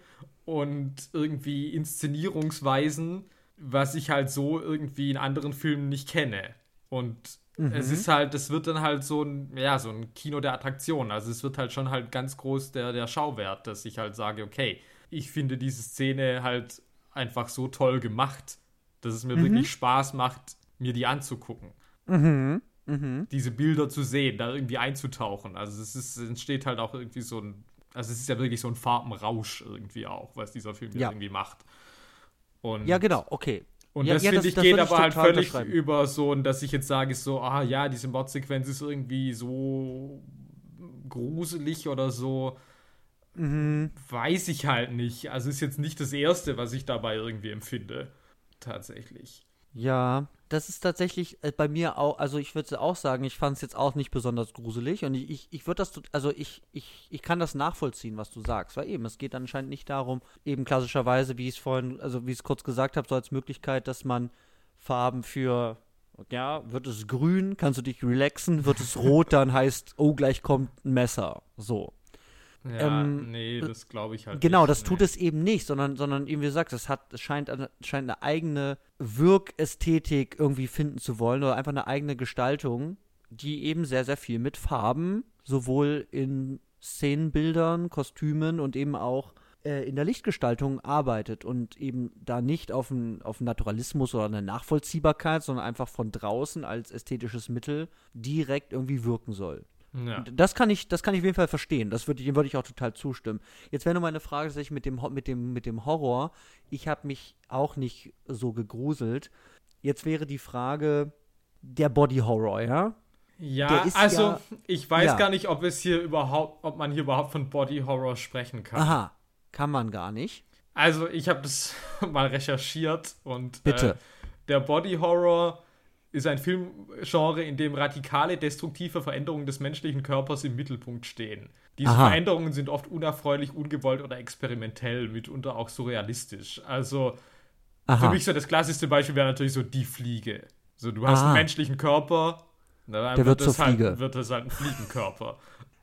und irgendwie Inszenierungsweisen, was ich halt so irgendwie in anderen Filmen nicht kenne. Und es ist halt, das wird dann halt so ein, ja, so ein Kino der Attraktion. Also es wird halt schon halt ganz groß der, der Schauwert, dass ich halt sage, okay, ich finde diese Szene halt einfach so toll gemacht, dass es mir wirklich Spaß macht, mir die anzugucken. Mhm. Mhm. Diese Bilder zu sehen, da irgendwie einzutauchen. Also es ist, es entsteht halt auch irgendwie so ein, also es ist ja wirklich so ein Farbenrausch irgendwie auch, was dieser Film Ja. irgendwie macht. Und Ja, genau, okay. und Ja, das ja, finde ich das geht aber halt völlig über so, und dass ich jetzt sage, so, ah ja, diese Mordsequenz ist irgendwie so gruselig oder so, Mhm. weiß ich halt nicht. Also ist jetzt nicht das Erste, was ich dabei irgendwie empfinde. Tatsächlich. Ja, das ist tatsächlich äh, bei mir auch, also ich würde auch sagen, ich fand es jetzt auch nicht besonders gruselig und ich, ich, ich würde das, also ich, ich, ich kann das nachvollziehen, was du sagst, weil eben, es geht anscheinend nicht darum, eben klassischerweise, wie ich es vorhin, also wie ich es kurz gesagt habe, so als Möglichkeit, dass man Farben für, ja, wird es grün, kannst du dich relaxen, wird es rot, dann heißt, oh, gleich kommt ein Messer, so. Ja, Ähm, nee, das glaube ich halt Genau, nicht. das tut nee. es eben nicht, sondern, sondern eben wie gesagt, es hat, es scheint, eine- scheint eine eigene Wirkästhetik irgendwie finden zu wollen oder einfach eine eigene Gestaltung, die eben sehr, sehr viel mit Farben, sowohl in Szenenbildern, Kostümen und eben auch äh, in der Lichtgestaltung arbeitet und eben da nicht auf einen auf einen Naturalismus oder eine Nachvollziehbarkeit, sondern einfach von draußen als ästhetisches Mittel direkt irgendwie wirken soll. Ja. Das kann ich, das kann ich auf jeden Fall verstehen. Das würde, dem würde ich auch total zustimmen. Jetzt wäre nur meine Frage tatsächlich mit dem, mit dem, mit dem Horror. Ich habe mich auch nicht so gegruselt. Jetzt wäre die Frage der Body Horror, ja? Ja, also ja- ich weiß ja. gar nicht, ob es hier überhaupt, ob man hier überhaupt von Body Horror sprechen kann. Aha, kann man gar nicht. Also ich habe das mal recherchiert und Bitte. Äh, der Body Horror ist ein Filmgenre, in dem radikale, destruktive Veränderungen des menschlichen Körpers im Mittelpunkt stehen. Diese Aha. Veränderungen sind oft unerfreulich, ungewollt oder experimentell, mitunter auch surrealistisch. Also für Aha. mich so das klassischste Beispiel wäre natürlich so die Fliege. So, du hast Ah. einen menschlichen Körper, na, dann Der wird zur es halt, Fliege. wird es halt ein Fliegenkörper.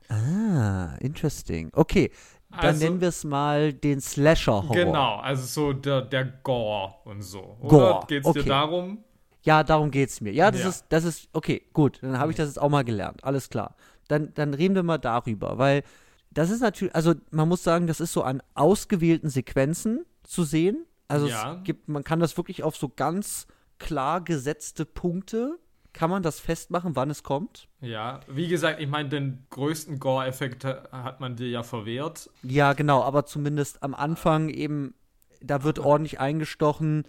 Ah, interesting. Okay, dann Also- nennen wir es mal den Slasher-Horror. Genau, also so der, der Gore und so. Gore, Oder geht's okay. dir darum? Ja, darum geht's mir. Ja, das Ja. ist, das ist, okay, gut, dann habe ich das jetzt auch mal gelernt. Alles klar. Dann, dann reden wir mal darüber, weil das ist natürlich, also man muss sagen, das ist so an ausgewählten Sequenzen zu sehen. Also Ja. es gibt, man kann das wirklich auf so ganz klar gesetzte Punkte, kann man das festmachen, wann es kommt. Ja, wie gesagt, ich meine, den größten Gore-Effekt ha- hat man dir ja verwehrt. Ja, genau, aber zumindest am Anfang eben, da wird ordentlich eingestochen,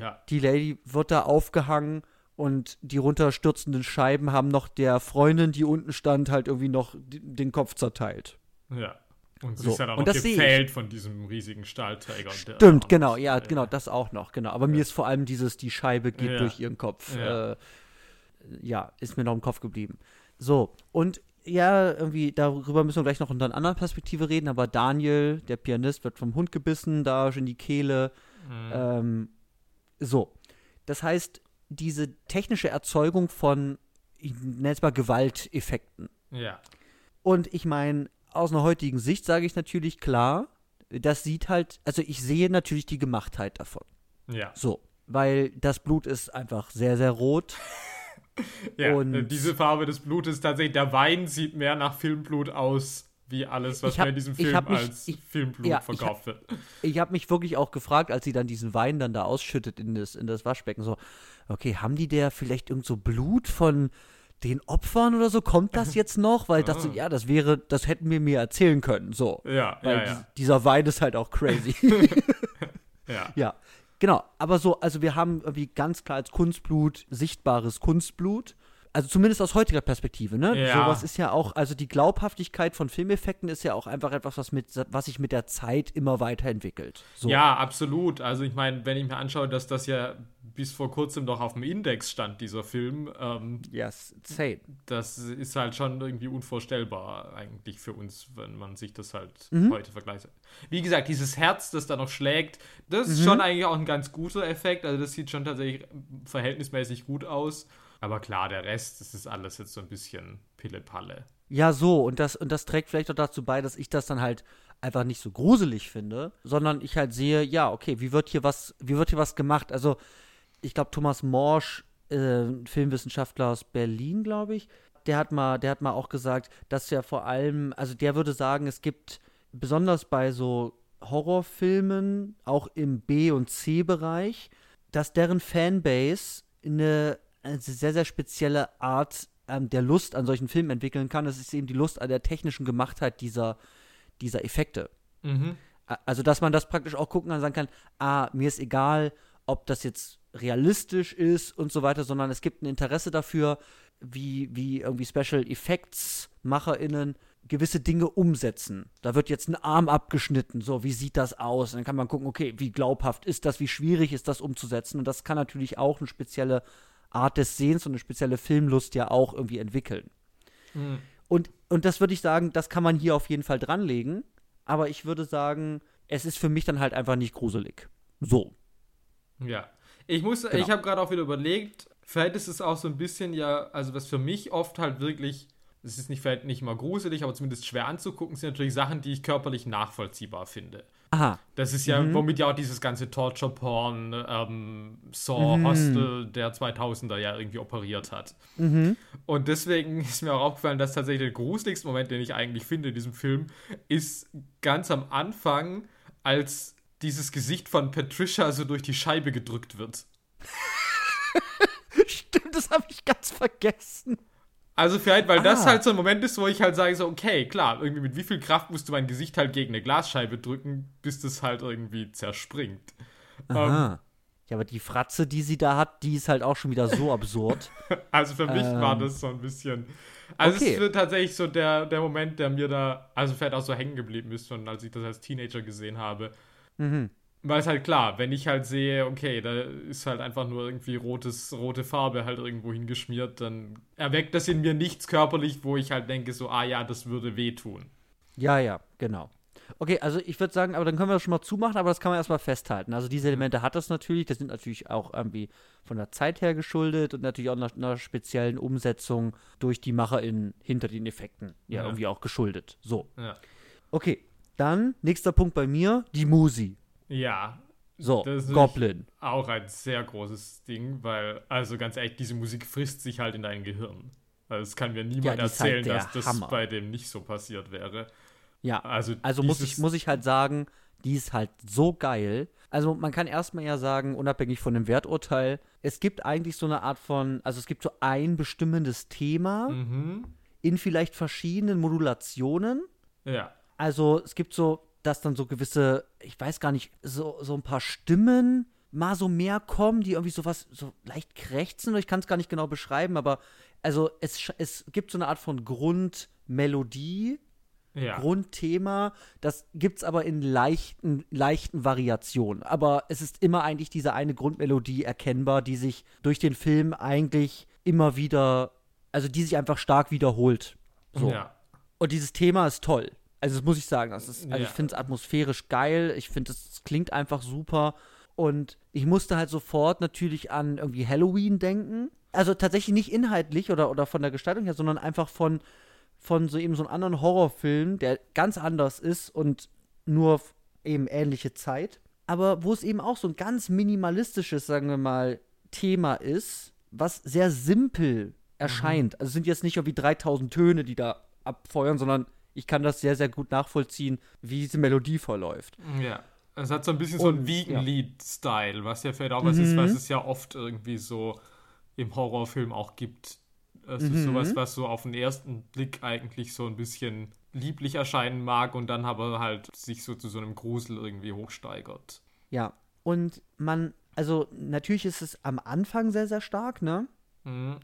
Ja, die Lady wird da aufgehangen und die runterstürzenden Scheiben haben noch der Freundin, die unten stand, halt irgendwie noch den Kopf zerteilt. ja. Und sie so. ist ja dann und auch ich. gefällt von diesem riesigen Stahlträger. Stimmt, genau, noch- ja, genau, das auch noch, genau. Aber mir ist vor allem dieses, die Scheibe geht Ja. durch ihren Kopf. Ja. Aber mir ist vor allem dieses, die Scheibe geht Ja. durch ihren Kopf. Ja. Äh, ja, ist mir noch im Kopf geblieben. So, und ja, irgendwie, darüber müssen wir gleich noch unter einer anderen Perspektive reden, aber Daniel, der Pianist, wird vom Hund gebissen, da in die Kehle. Mhm. Ähm, so. Das heißt, diese technische Erzeugung von, ich nenne es mal Gewalteffekten. Ja. Und ich meine, aus einer heutigen Sicht sage ich natürlich klar, das sieht halt, also ich sehe natürlich die Gemachtheit davon. Ja. So, weil das Blut ist einfach sehr, sehr rot. ja. Und- diese Farbe des Blutes tatsächlich, der Wein sieht mehr nach Filmblut aus, wie alles, was hab- mir in diesem Film hab mich- als ich- Filmblut ja, verkauft wird. Ich habe mich wirklich auch gefragt, als sie dann diesen Wein dann da ausschüttet in das, in das Waschbecken, so, okay, haben die der vielleicht irgend so Blut von den Opfern oder so? Kommt das jetzt noch? Weil ich dachte, Ah. ja, das wäre, das hätten wir mir erzählen können, so. Ja, Weil ja, ja. die- dieser Wein ist halt auch crazy. ja. Ja, genau. Aber so, also wir haben irgendwie ganz klar als Kunstblut sichtbares Kunstblut. Also zumindest aus heutiger Perspektive, ne? Ja. Sowas ist ja auch, also die Glaubhaftigkeit von Filmeffekten ist ja auch einfach etwas, was, mit, was sich mit der Zeit immer weiterentwickelt. So. Ja, absolut. Also ich meine, wenn ich mir anschaue, dass das ja bis vor kurzem noch auf dem Index stand, dieser Film, ähm, Yes, same. das ist halt schon irgendwie unvorstellbar eigentlich für uns, wenn man sich das halt Mhm. heute vergleicht. Wie gesagt, dieses Herz, das da noch schlägt, das Mhm. ist schon eigentlich auch ein ganz guter Effekt. Also das sieht schon tatsächlich verhältnismäßig gut aus. Aber klar, der Rest, das ist alles jetzt so ein bisschen Pille-Palle. Ja, so, und das, und das trägt vielleicht auch dazu bei, dass ich das dann halt einfach nicht so gruselig finde, sondern ich halt sehe, ja, okay, wie wird hier was, wie wird hier was gemacht? Also, ich glaube, Thomas Morsch, äh, Filmwissenschaftler aus Berlin, glaube ich, der hat mal, der hat mal auch gesagt, dass ja vor allem, also der würde sagen, es gibt besonders bei so Horrorfilmen, auch im B- und C-Bereich, dass deren Fanbase eine, eine sehr, sehr spezielle Art ähm, der Lust an solchen Filmen entwickeln kann. Das ist eben die Lust an der technischen Gemachtheit dieser, dieser Effekte. Mhm. Also, dass man das praktisch auch gucken kann und sagen kann, ah, mir ist egal, ob das jetzt realistisch ist und so weiter, sondern es gibt ein Interesse dafür, wie, wie irgendwie Special Effects MacherInnen gewisse Dinge umsetzen. Da wird jetzt ein Arm abgeschnitten, so, wie sieht das aus? Und dann kann man gucken, okay, wie glaubhaft ist das, wie schwierig ist das umzusetzen? Und das kann natürlich auch eine spezielle Art des Sehens und eine spezielle Filmlust ja auch irgendwie entwickeln. Mhm. Und, und das würde ich sagen, das kann man hier auf jeden Fall dranlegen. Aber ich würde sagen, es ist für mich dann halt einfach nicht gruselig. So. Ja. Ich muss, Genau. ich habe gerade auch wieder überlegt, vielleicht ist es auch so ein bisschen ja, also was für mich oft halt wirklich, es ist nicht vielleicht nicht mal gruselig, aber zumindest schwer anzugucken, sind natürlich Sachen, die ich körperlich nachvollziehbar finde. Aha. Das ist ja, Mhm. womit ja auch dieses ganze Torture-Porn, ähm, Saw, Mhm. Hostel der 2000er ja irgendwie operiert hat. Mhm. Und deswegen ist mir auch aufgefallen, dass tatsächlich der gruseligste Moment, den ich eigentlich finde in diesem Film, ist ganz am Anfang, als dieses Gesicht von Patricia so durch die Scheibe gedrückt wird. Stimmt, das habe ich ganz vergessen. Also vielleicht, weil das Ah. halt so ein Moment ist, wo ich halt sage so, okay, klar, irgendwie mit wie viel Kraft musst du mein Gesicht halt gegen eine Glasscheibe drücken, bis das halt irgendwie zerspringt. Ähm, Aha. ja, aber die Fratze, die sie da hat, die ist halt auch schon wieder so absurd. Also für mich war Ähm. das so ein bisschen. Also Okay. es wird tatsächlich so der, der Moment, der mir da, also vielleicht auch so hängen geblieben ist, schon als ich das als Teenager gesehen habe. Mhm. Weil es halt klar, wenn ich halt sehe, okay, da ist halt einfach nur irgendwie rotes, rote Farbe halt irgendwo hingeschmiert, dann erweckt das in mir nichts körperlich, wo ich halt denke, so, ah ja, das würde wehtun. Ja, ja, genau. Okay, also ich würde sagen, aber dann können wir das schon mal zumachen, aber das kann man erstmal festhalten. Also diese Elemente hat das natürlich, das sind natürlich auch irgendwie von der Zeit her geschuldet und natürlich auch einer, einer speziellen Umsetzung durch die MacherInnen hinter den Effekten ja, Ja. irgendwie auch geschuldet. So. Ja. Okay, dann nächster Punkt bei mir, die Musi. Ja, So, Das ist Goblin. auch ein sehr großes Ding, weil, also ganz ehrlich, diese Musik frisst sich halt in dein Gehirn. Also es kann mir niemand Ja, halt erzählen, der dass das Hammer. bei dem nicht so passiert wäre. Ja, Also, also muss ich, muss ich halt sagen, die ist halt so geil. Also man kann erstmal ja sagen, unabhängig von dem Werturteil, es gibt eigentlich so eine Art von, also es gibt so ein bestimmendes Thema Mhm. in vielleicht verschiedenen Modulationen. Ja. Also es gibt so, dass dann so gewisse, ich weiß gar nicht, so, so ein paar Stimmen mal so mehr kommen, die irgendwie so was, so leicht krächzen, ich kann es gar nicht genau beschreiben, aber also es, es gibt so eine Art von Grundmelodie, ja. Grundthema. Das gibt es aber in leichten, leichten Variationen. Aber es ist immer eigentlich diese eine Grundmelodie erkennbar, die sich durch den Film eigentlich immer wieder, also die sich einfach stark wiederholt. So. Ja. Und dieses Thema ist toll. Also das muss ich sagen. Das ist, also ja. ich finde es atmosphärisch geil. Ich finde, es klingt einfach super. Und ich musste halt sofort natürlich an irgendwie Halloween denken. Also tatsächlich nicht inhaltlich oder, oder von der Gestaltung her, sondern einfach von, von so eben so einem anderen Horrorfilm, der ganz anders ist und nur eben ähnliche Zeit. Aber wo es eben auch so ein ganz minimalistisches, sagen wir mal, Thema ist, was sehr simpel erscheint. Mhm. Also es sind jetzt nicht irgendwie 3000 Töne, die da abfeuern, sondern ich kann das sehr, sehr gut nachvollziehen, wie diese Melodie verläuft. Ja. Es hat so ein bisschen und, so einen Wiegenlied-Style, was ja vielleicht auch was mhm. ist, was es ja oft irgendwie so im Horrorfilm auch gibt. Es mhm. ist sowas, was so auf den ersten Blick eigentlich so ein bisschen lieblich erscheinen mag und dann aber halt sich so zu so einem Grusel irgendwie hochsteigert. Ja, und man, also natürlich ist es am Anfang sehr, sehr stark, ne? Mhm.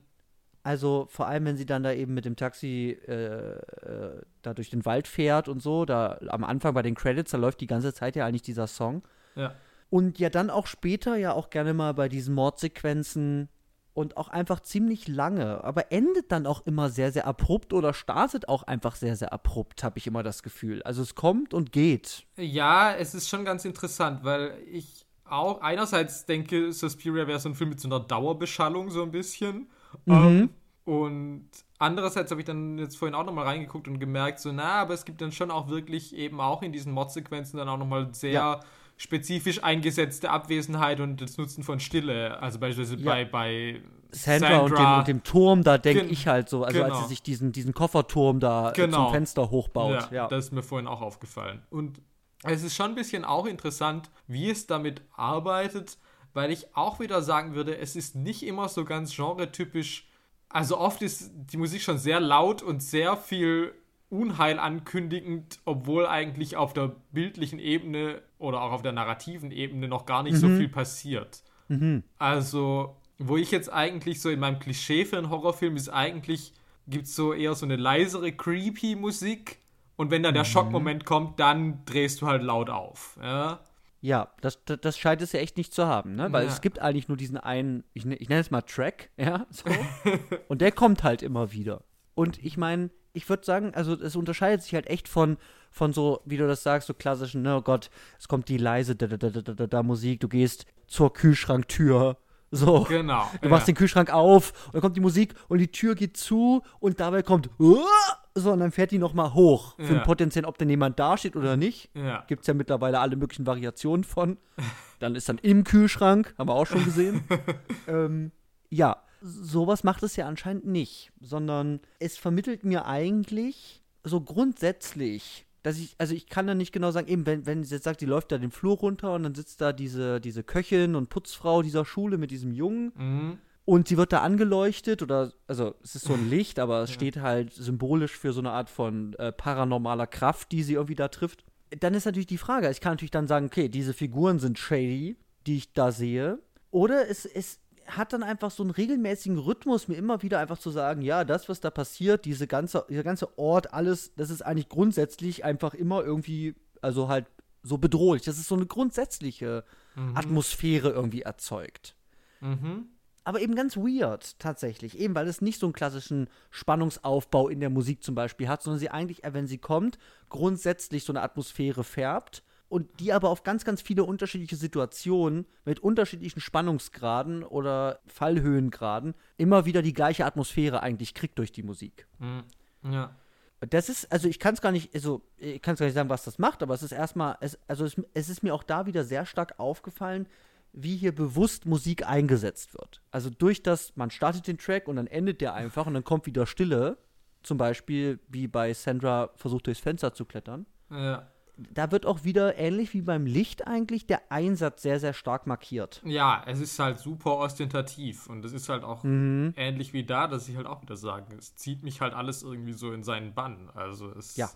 Also vor allem, wenn sie dann da eben mit dem Taxi äh, äh, da durch den Wald fährt und so, da am Anfang bei den Credits, da läuft die ganze Zeit ja eigentlich dieser Song. Ja. Und ja dann auch später ja auch gerne mal bei diesen Mordsequenzen und auch einfach ziemlich lange, aber endet dann auch immer sehr, sehr abrupt oder startet auch einfach sehr, sehr abrupt, habe ich immer das Gefühl. Also es kommt und geht. Ja, es ist schon ganz interessant, weil ich auch einerseits denke, Suspiria wäre so ein Film mit so einer Dauerbeschallung so ein bisschen. Mhm. Ähm, und andererseits habe ich dann jetzt vorhin auch nochmal reingeguckt und gemerkt, so, na, aber es gibt dann schon auch wirklich eben auch in diesen Mod-Sequenzen dann auch nochmal sehr ja. spezifisch eingesetzte Abwesenheit und das Nutzen von Stille. Also beispielsweise ja. bei, bei Sandra, Sandra. Und, dem, und, dem, Turm, da denke ich halt so, also genau. als sie sich diesen, diesen Kofferturm da genau. zum Fenster hochbaut. Ja, ja, das ist mir vorhin auch aufgefallen. Und es ist schon ein bisschen auch interessant, wie es damit arbeitet, weil ich auch wieder sagen würde, es ist nicht immer so ganz genretypisch. Also oft ist die Musik schon sehr laut und sehr viel Unheil ankündigend, obwohl eigentlich auf der bildlichen Ebene oder auch auf der narrativen Ebene noch gar nicht mhm. so viel passiert. Mhm. Also, wo ich jetzt eigentlich so in meinem Klischee für einen Horrorfilm ist eigentlich, gibt es so eher so eine leisere, creepy Musik. Und wenn dann der mhm. Schockmoment kommt, dann drehst du halt laut auf. Ja? Ja, das, das, das, scheint es ja echt nicht zu haben, ne? Weil ja. es gibt eigentlich nur diesen einen, ich, ne, ich nenne es mal Track, ja, so. und der kommt halt immer wieder. Und ich meine, ich würde sagen, also es unterscheidet sich halt echt von, von so, wie du das sagst, so klassischen, ne, oh Gott, es kommt die leise da, da, da, da, da Musik, du gehst zur Kühlschranktür so. Genau. Du machst ja. den Kühlschrank auf und dann kommt die Musik und die Tür geht zu und dabei kommt so und dann fährt die nochmal hoch. Für ja. den potenziellen, ob denn jemand dasteht oder nicht. Ja. Gibt es ja mittlerweile alle möglichen Variationen von. Dann ist dann im Kühlschrank, haben wir auch schon gesehen. ähm, ja, sowas macht es ja anscheinend nicht, sondern es vermittelt mir eigentlich so grundsätzlich dass ich, also ich kann da nicht genau sagen, eben, wenn, wenn sie jetzt sagt, die läuft da den Flur runter und dann sitzt da diese, diese Köchin und Putzfrau dieser Schule mit diesem Jungen. Mhm. Und sie wird da angeleuchtet oder, also es ist so ein Licht, aber es ja. steht halt symbolisch für so eine Art von äh, paranormaler Kraft, die sie irgendwie da trifft. Dann ist natürlich die Frage, ich kann natürlich dann sagen, okay, diese Figuren sind shady, die ich da sehe. Oder es, es, hat dann einfach so einen regelmäßigen Rhythmus, mir immer wieder einfach zu sagen, ja, das, was da passiert, diese ganze, dieser ganze Ort, alles, das ist eigentlich grundsätzlich einfach immer irgendwie, also halt so bedrohlich. Das ist so eine grundsätzliche mhm. Atmosphäre irgendwie erzeugt. Mhm. Aber eben ganz weird, tatsächlich. Eben, weil es nicht so einen klassischen Spannungsaufbau in der Musik zum Beispiel hat, sondern sie eigentlich, wenn sie kommt, grundsätzlich so eine Atmosphäre färbt und die aber auf ganz, ganz viele unterschiedliche Situationen mit unterschiedlichen Spannungsgraden oder Fallhöhengraden immer wieder die gleiche Atmosphäre eigentlich kriegt durch die Musik. Mhm. Ja. Das ist, also ich kann es gar nicht, also ich kann es gar nicht sagen, was das macht, aber es ist erstmal, es, also es, es ist mir auch da wieder sehr stark aufgefallen, wie hier bewusst Musik eingesetzt wird. Also durch das, man startet den Track und dann endet der einfach und dann kommt wieder Stille. Zum Beispiel wie bei Sandra versucht durchs Fenster zu klettern. Ja da wird auch wieder ähnlich wie beim Licht eigentlich der Einsatz sehr, sehr stark markiert. Ja, es ist halt super ostentativ und es ist halt auch mhm. ähnlich wie da, dass ich halt auch wieder sagen, es zieht mich halt alles irgendwie so in seinen Bann. Also es. Ja.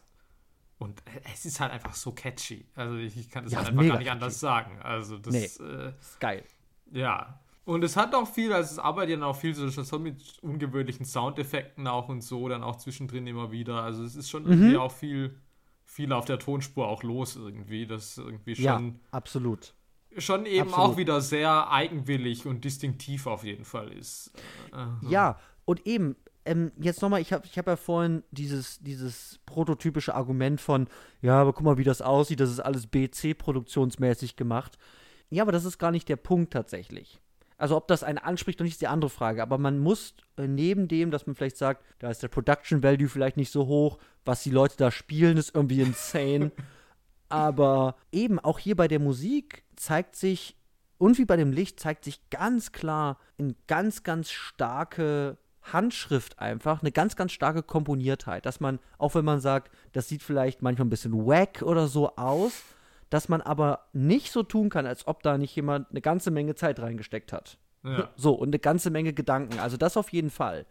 Und es ist halt einfach so catchy. Also ich, kann das ja, halt einfach gar nicht catchy. anders sagen. Also das nee, äh, ist geil. Ja. Und es hat auch viel, also es arbeitet ja auch viel so schon mit ungewöhnlichen Soundeffekten auch und so, dann auch zwischendrin immer wieder. Also es ist schon mhm. irgendwie auch viel, viel auf der Tonspur auch los irgendwie. Das irgendwie schon. Ja, absolut. Schon eben absolut. auch wieder sehr eigenwillig und distinktiv auf jeden Fall ist. Äh, ja, und eben, ähm, jetzt nochmal, ich habe ich hab ja vorhin dieses, dieses prototypische Argument von, ja, aber guck mal, wie das aussieht, das ist alles BC-produktionsmäßig gemacht. Ja, aber das ist gar nicht der Punkt tatsächlich. Also ob das einen anspricht oder nicht, ist die andere Frage. Aber man muss äh, neben dem, dass man vielleicht sagt, da ist der Production Value vielleicht nicht so hoch, was die Leute da spielen, ist irgendwie insane. Aber eben auch hier bei der Musik zeigt sich, und wie bei dem Licht, zeigt sich ganz klar eine ganz, ganz starke Handschrift einfach, eine ganz, ganz starke Komponiertheit. Dass man, auch wenn man sagt, das sieht vielleicht manchmal ein bisschen wack oder so aus, dass man aber nicht so tun kann, als ob da nicht jemand eine ganze Menge Zeit reingesteckt hat. Ja. So, und eine ganze Menge Gedanken. Also das auf jeden Fall.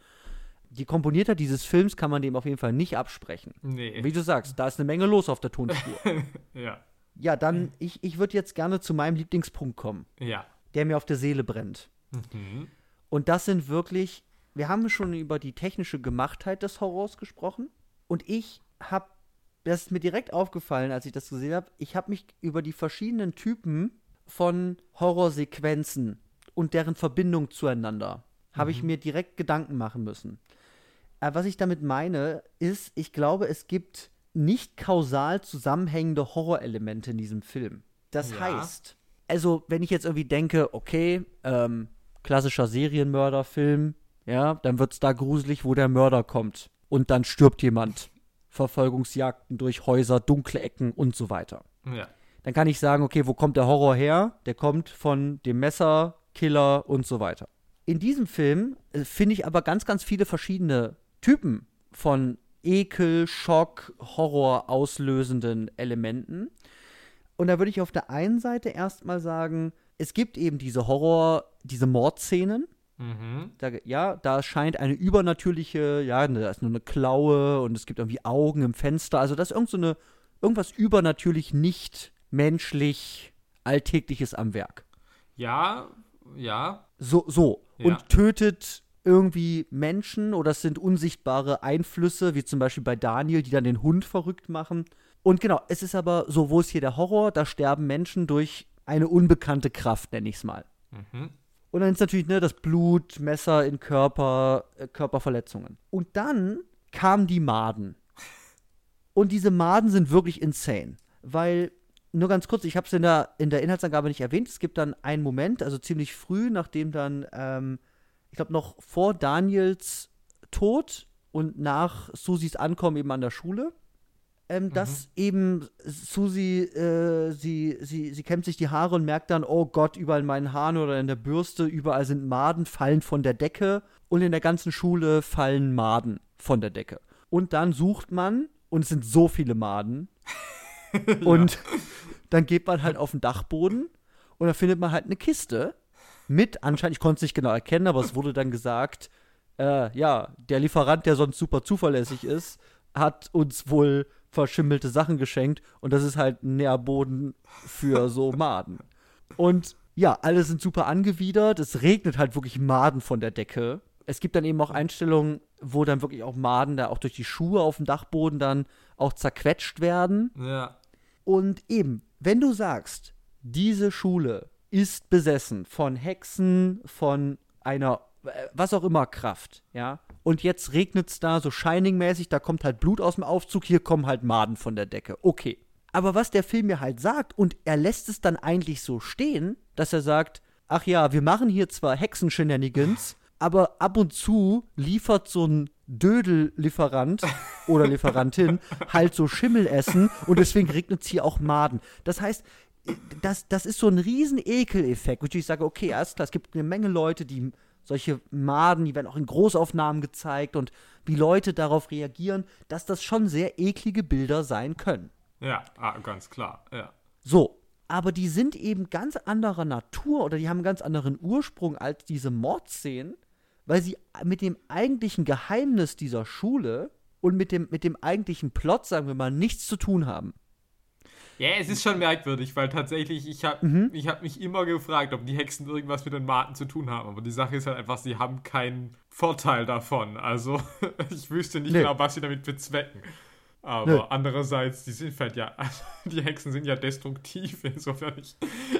Die Komponiertheit dieses Films kann man dem auf jeden Fall nicht absprechen. Nee. Wie du sagst, da ist eine Menge los auf der Tonspur. ja. Ja, dann, ich, ich würde jetzt gerne zu meinem Lieblingspunkt kommen. Ja. Der mir auf der Seele brennt. Mhm. Und das sind wirklich, wir haben schon über die technische Gemachtheit des Horrors gesprochen. Und ich habe das ist mir direkt aufgefallen, als ich das gesehen habe. Ich habe mich über die verschiedenen Typen von Horrorsequenzen und deren Verbindung zueinander mhm. habe ich mir direkt Gedanken machen müssen. Aber was ich damit meine, ist, ich glaube, es gibt nicht kausal zusammenhängende Horrorelemente in diesem Film. Das ja. heißt, also wenn ich jetzt irgendwie denke, okay, ähm, klassischer Serienmörderfilm, ja, dann wird es da gruselig, wo der Mörder kommt und dann stirbt jemand. Verfolgungsjagden durch Häuser, dunkle Ecken und so weiter. Ja. Dann kann ich sagen, okay, wo kommt der Horror her? Der kommt von dem Messer, Killer und so weiter. In diesem Film äh, finde ich aber ganz, ganz viele verschiedene Typen von Ekel, Schock, Horror auslösenden Elementen. Und da würde ich auf der einen Seite erstmal sagen, es gibt eben diese Horror, diese Mordszenen, Mhm. Da, ja, da scheint eine übernatürliche, ja, da ist nur eine Klaue und es gibt irgendwie Augen im Fenster. Also das ist irgend so eine, irgendwas übernatürlich nicht menschlich Alltägliches am Werk. Ja, ja. So, so. Ja. Und tötet irgendwie Menschen oder es sind unsichtbare Einflüsse, wie zum Beispiel bei Daniel, die dann den Hund verrückt machen. Und genau, es ist aber so, wo ist hier der Horror? Da sterben Menschen durch eine unbekannte Kraft, nenne ich es mal. Mhm. Und dann ist natürlich ne, das Blut, Messer in Körper, äh, Körperverletzungen. Und dann kamen die Maden. Und diese Maden sind wirklich insane. Weil, nur ganz kurz, ich habe es in der, in der Inhaltsangabe nicht erwähnt, es gibt dann einen Moment, also ziemlich früh, nachdem dann, ähm, ich glaube noch vor Daniels Tod und nach Susis Ankommen eben an der Schule, ähm, mhm. dass eben Susi, äh, sie, sie, sie kämmt sich die Haare und merkt dann, oh Gott, überall in meinen Haaren oder in der Bürste, überall sind Maden, fallen von der Decke und in der ganzen Schule fallen Maden von der Decke. Und dann sucht man, und es sind so viele Maden, und dann geht man halt auf den Dachboden und da findet man halt eine Kiste mit, anscheinend, ich konnte es nicht genau erkennen, aber es wurde dann gesagt, äh, ja, der Lieferant, der sonst super zuverlässig ist, hat uns wohl verschimmelte Sachen geschenkt und das ist halt ein Nährboden für so Maden. Und ja, alle sind super angewidert. Es regnet halt wirklich Maden von der Decke. Es gibt dann eben auch Einstellungen, wo dann wirklich auch Maden da auch durch die Schuhe auf dem Dachboden dann auch zerquetscht werden. Ja. Und eben, wenn du sagst, diese Schule ist besessen von Hexen, von einer äh, was auch immer Kraft, ja, und jetzt regnet es da so Shining-mäßig, da kommt halt Blut aus dem Aufzug, hier kommen halt Maden von der Decke. Okay. Aber was der Film mir halt sagt, und er lässt es dann eigentlich so stehen, dass er sagt, ach ja, wir machen hier zwar Hexenshenanigans, aber ab und zu liefert so ein Dödel-Lieferant oder Lieferantin halt so Schimmelessen und deswegen regnet es hier auch Maden. Das heißt, das, das ist so ein riesen Ekeleffekt, wo ich sage, okay, alles klar, es gibt eine Menge Leute, die solche Maden, die werden auch in Großaufnahmen gezeigt und wie Leute darauf reagieren, dass das schon sehr eklige Bilder sein können. Ja, ah, ganz klar, ja. So, aber die sind eben ganz anderer Natur oder die haben einen ganz anderen Ursprung als diese Mordszenen, weil sie mit dem eigentlichen Geheimnis dieser Schule und mit dem, mit dem eigentlichen Plot, sagen wir mal, nichts zu tun haben. Ja, es ist schon merkwürdig, weil tatsächlich, ich habe mhm. hab mich immer gefragt, ob die Hexen irgendwas mit den Maten zu tun haben. Aber die Sache ist halt einfach, sie haben keinen Vorteil davon. Also ich wüsste nicht nee. genau, was sie damit bezwecken. Aber nee. andererseits, die sind halt ja, die Hexen sind ja destruktiv, insofern ich,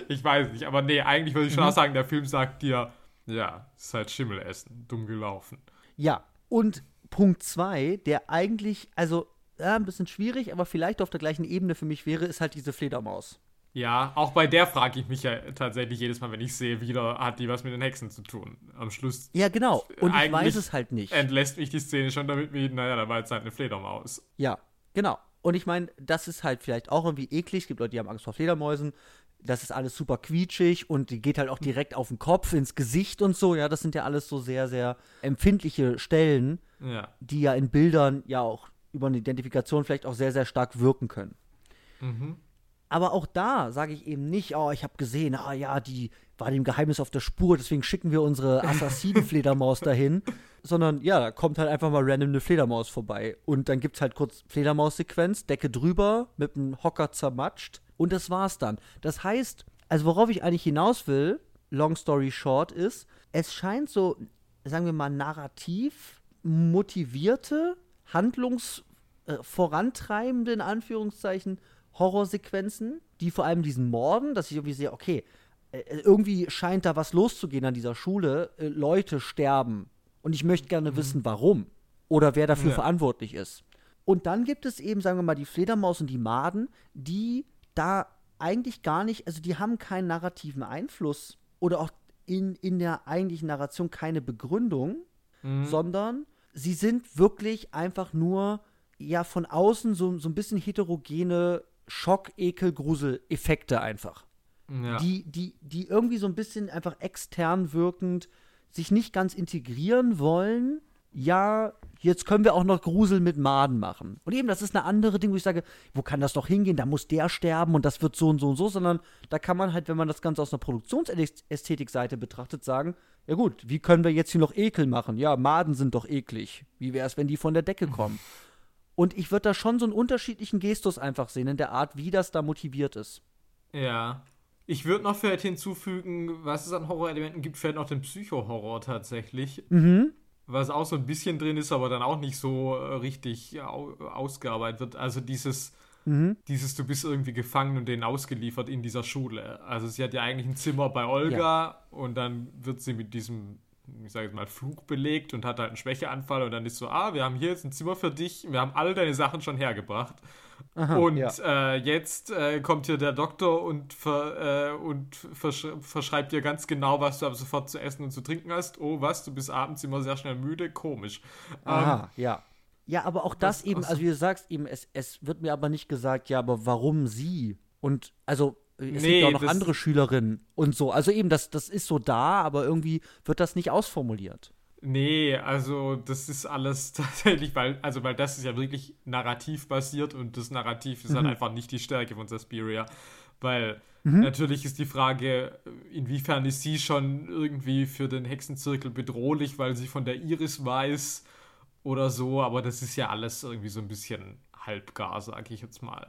ich weiß nicht. Aber nee, eigentlich würde ich schon mhm. auch sagen, der Film sagt dir, ja, es ist halt Schimmelessen, dumm gelaufen. Ja, und Punkt 2, der eigentlich, also ja, ein bisschen schwierig, aber vielleicht auf der gleichen Ebene für mich wäre, ist halt diese Fledermaus. Ja, auch bei der frage ich mich ja tatsächlich jedes Mal, wenn ich sehe, wieder hat die was mit den Hexen zu tun. Am Schluss. Ja, genau. Und ich weiß es halt nicht. Entlässt mich die Szene schon damit wie, naja, da war jetzt halt eine Fledermaus. Ja, genau. Und ich meine, das ist halt vielleicht auch irgendwie eklig. Es gibt Leute, die haben Angst vor Fledermäusen. Das ist alles super quietschig und die geht halt auch direkt auf den Kopf, ins Gesicht und so. Ja, das sind ja alles so sehr, sehr empfindliche Stellen, ja. die ja in Bildern ja auch über eine Identifikation vielleicht auch sehr, sehr stark wirken können. Mhm. Aber auch da sage ich eben nicht, oh, ich habe gesehen, ah ja, die war dem Geheimnis auf der Spur, deswegen schicken wir unsere Assassinen-Fledermaus dahin. Sondern ja, da kommt halt einfach mal random eine Fledermaus vorbei. Und dann gibt es halt kurz Fledermaus-Sequenz, Decke drüber, mit einem Hocker zermatscht. Und das war's dann. Das heißt, also worauf ich eigentlich hinaus will, long story short, ist, es scheint so, sagen wir mal, narrativ motivierte, handlungsvorantreibende, äh, in Anführungszeichen, Horrorsequenzen, die vor allem diesen Morden, dass ich irgendwie sehe, okay, äh, irgendwie scheint da was loszugehen an dieser Schule, äh, Leute sterben. Und ich möchte gerne mhm. wissen, warum. Oder wer dafür ja. verantwortlich ist. Und dann gibt es eben, sagen wir mal, die Fledermaus und die Maden, die da eigentlich gar nicht, also die haben keinen narrativen Einfluss oder auch in, in der eigentlichen Narration keine Begründung, mhm. sondern sie sind wirklich einfach nur ja von außen so, so ein bisschen heterogene Schock, Ekel, Grusel-Effekte einfach. Ja. Die, die, die irgendwie so ein bisschen einfach extern wirkend sich nicht ganz integrieren wollen. Ja, jetzt können wir auch noch Grusel mit Maden machen. Und eben, das ist eine andere Ding, wo ich sage, wo kann das doch hingehen? Da muss der sterben und das wird so und so und so, sondern da kann man halt, wenn man das Ganze aus einer Produktionsästhetik-Seite betrachtet, sagen, ja gut, wie können wir jetzt hier noch Ekel machen? Ja, Maden sind doch eklig. Wie wäre es, wenn die von der Decke kommen? Und ich würde da schon so einen unterschiedlichen Gestus einfach sehen in der Art, wie das da motiviert ist. Ja. Ich würde noch vielleicht hinzufügen, was es an Horrorelementen gibt, vielleicht noch den Psycho-Horror tatsächlich. Mhm. Was auch so ein bisschen drin ist, aber dann auch nicht so äh, richtig ausgearbeitet wird. Also dieses, mhm. dieses, du bist irgendwie gefangen und denen ausgeliefert in dieser Schule. Also sie hat ja eigentlich ein Zimmer bei Olga ja. und dann wird sie mit diesem ich sage jetzt mal, Flug belegt und hat halt einen Schwächeanfall und dann ist so, ah, wir haben hier jetzt ein Zimmer für dich, wir haben all deine Sachen schon hergebracht. Aha, und ja. äh, jetzt äh, kommt hier der Doktor und, ver, äh, und versch verschreibt dir ganz genau, was du ab sofort zu essen und zu trinken hast. Oh, was, du bist abends immer sehr schnell müde, komisch. Aha, ähm, ja. Ja, aber auch das was, eben, also wie du sagst, eben, es, es wird mir aber nicht gesagt, ja, aber warum sie? Und also es nee, gibt ja auch noch andere Schülerinnen und so. Also eben, das, das ist so da, aber irgendwie wird das nicht ausformuliert. Nee, also das ist alles tatsächlich, weil, also weil das ist ja wirklich narrativ basiert und das Narrativ ist mhm. halt einfach nicht die Stärke von Suspiria. Weil mhm. natürlich ist die Frage, inwiefern ist sie schon irgendwie für den Hexenzirkel bedrohlich, weil sie von der Iris weiß oder so, aber das ist ja alles irgendwie so ein bisschen halbgar, sag ich jetzt mal.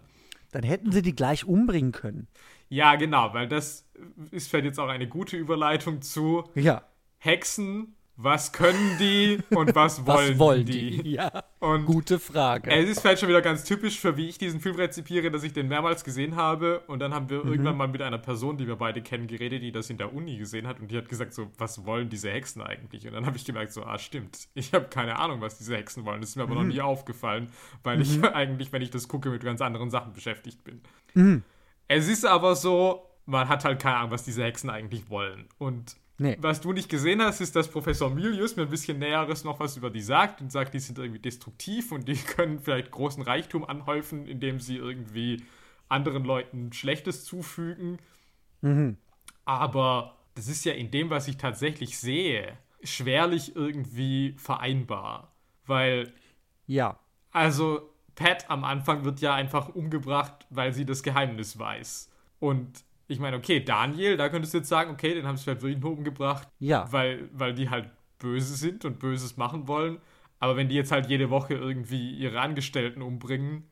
Dann hätten sie die gleich umbringen können. Ja, genau, weil das ist vielleicht jetzt auch eine gute Überleitung zu ja. Hexen. Was können die und was wollen, was wollen die? die? Ja, und gute Frage. Es ist vielleicht schon wieder ganz typisch für wie ich diesen Film rezipiere, dass ich den mehrmals gesehen habe und dann haben wir mhm. irgendwann mal mit einer Person, die wir beide kennen, geredet, die das in der Uni gesehen hat und die hat gesagt so, was wollen diese Hexen eigentlich? Und dann habe ich gemerkt so, ah stimmt, ich habe keine Ahnung, was diese Hexen wollen. Das ist mir aber mhm. noch nie aufgefallen, weil mhm. ich eigentlich, wenn ich das gucke, mit ganz anderen Sachen beschäftigt bin. Mhm. Es ist aber so, man hat halt keine Ahnung, was diese Hexen eigentlich wollen. Und nee. was du nicht gesehen hast, ist, dass Professor Milius mir ein bisschen Näheres noch was über die sagt und sagt, die sind irgendwie destruktiv und die können vielleicht großen Reichtum anhäufen, indem sie irgendwie anderen Leuten Schlechtes zufügen. Mhm. Aber das ist ja in dem, was ich tatsächlich sehe, schwerlich irgendwie vereinbar. Weil. Ja. Also, Pat am Anfang wird ja einfach umgebracht, weil sie das Geheimnis weiß. Und ich meine, okay, Daniel, da könntest du jetzt sagen, okay, den haben sie vielleicht wirklich nur umgebracht, ja. weil, weil die halt böse sind und Böses machen wollen. Aber wenn die jetzt halt jede Woche irgendwie ihre Angestellten umbringen,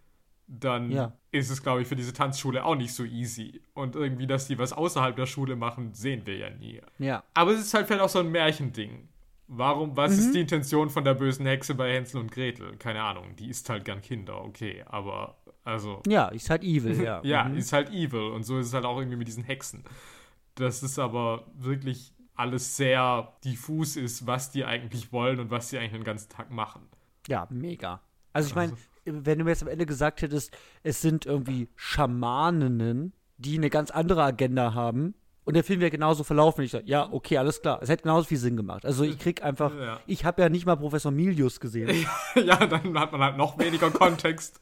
dann Ja. ist es, glaube ich, für diese Tanzschule auch nicht so easy. Und irgendwie, dass die was außerhalb der Schule machen, sehen wir ja nie. Ja. Aber es ist halt vielleicht auch so ein Märchending. Warum, was Mhm. ist die Intention von der bösen Hexe bei Hänsel und Gretel? Keine Ahnung, die isst halt gern Kinder, okay, aber also, Ja, ist halt evil, ja. ja, Mhm. ist halt evil und so ist es halt auch irgendwie mit diesen Hexen. Das ist aber wirklich alles sehr diffus ist, was die eigentlich wollen und was sie eigentlich den ganzen Tag machen. Ja, mega. Also ich meine, wenn du mir jetzt am Ende gesagt hättest, es sind irgendwie Schamaninnen, die eine ganz andere Agenda haben und der Film wäre genauso verlaufen, ich sage, ja, okay, alles klar. Es hätte genauso viel Sinn gemacht. Also ich krieg einfach, Ja. ich habe ja nicht mal Professor Milius gesehen. ja, dann hat man halt noch weniger Kontext.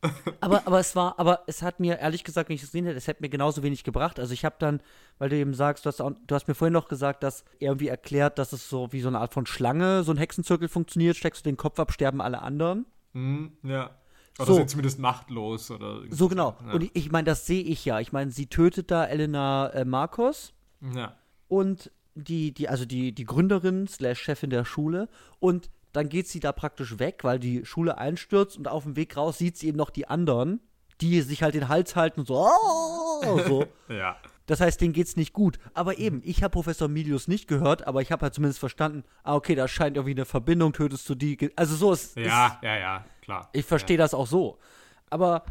aber, aber es war, aber es hat mir, ehrlich gesagt, wenn ich es gesehen hätte, es hätte mir genauso wenig gebracht. Also ich habe dann, weil du eben sagst, du hast, auch, du hast mir vorhin noch gesagt, dass er irgendwie erklärt, dass es so wie so eine Art von Schlange, so ein Hexenzirkel funktioniert, steckst du den Kopf ab, sterben alle anderen. Hm, ja. Oder So. sind zumindest machtlos oder irgendwie So genau. Ja. Und ich, ich meine, das sehe ich ja. Ich meine, sie tötet da Elena äh, Marcos ja. und die, die, also die, die Gründerin slash Chefin der Schule und dann geht sie da praktisch weg, weil die Schule einstürzt und auf dem Weg raus sieht sie eben noch die anderen, die sich halt den Hals halten und so, "Oh", so. Ja. Das heißt, denen geht's nicht gut. Aber eben, ich habe Professor Milius nicht gehört, aber ich habe halt zumindest verstanden, ah, okay, da scheint irgendwie eine Verbindung, tötest du die. Also so ist. Ja, ja, ja, klar. Ich verstehe das auch so. Aber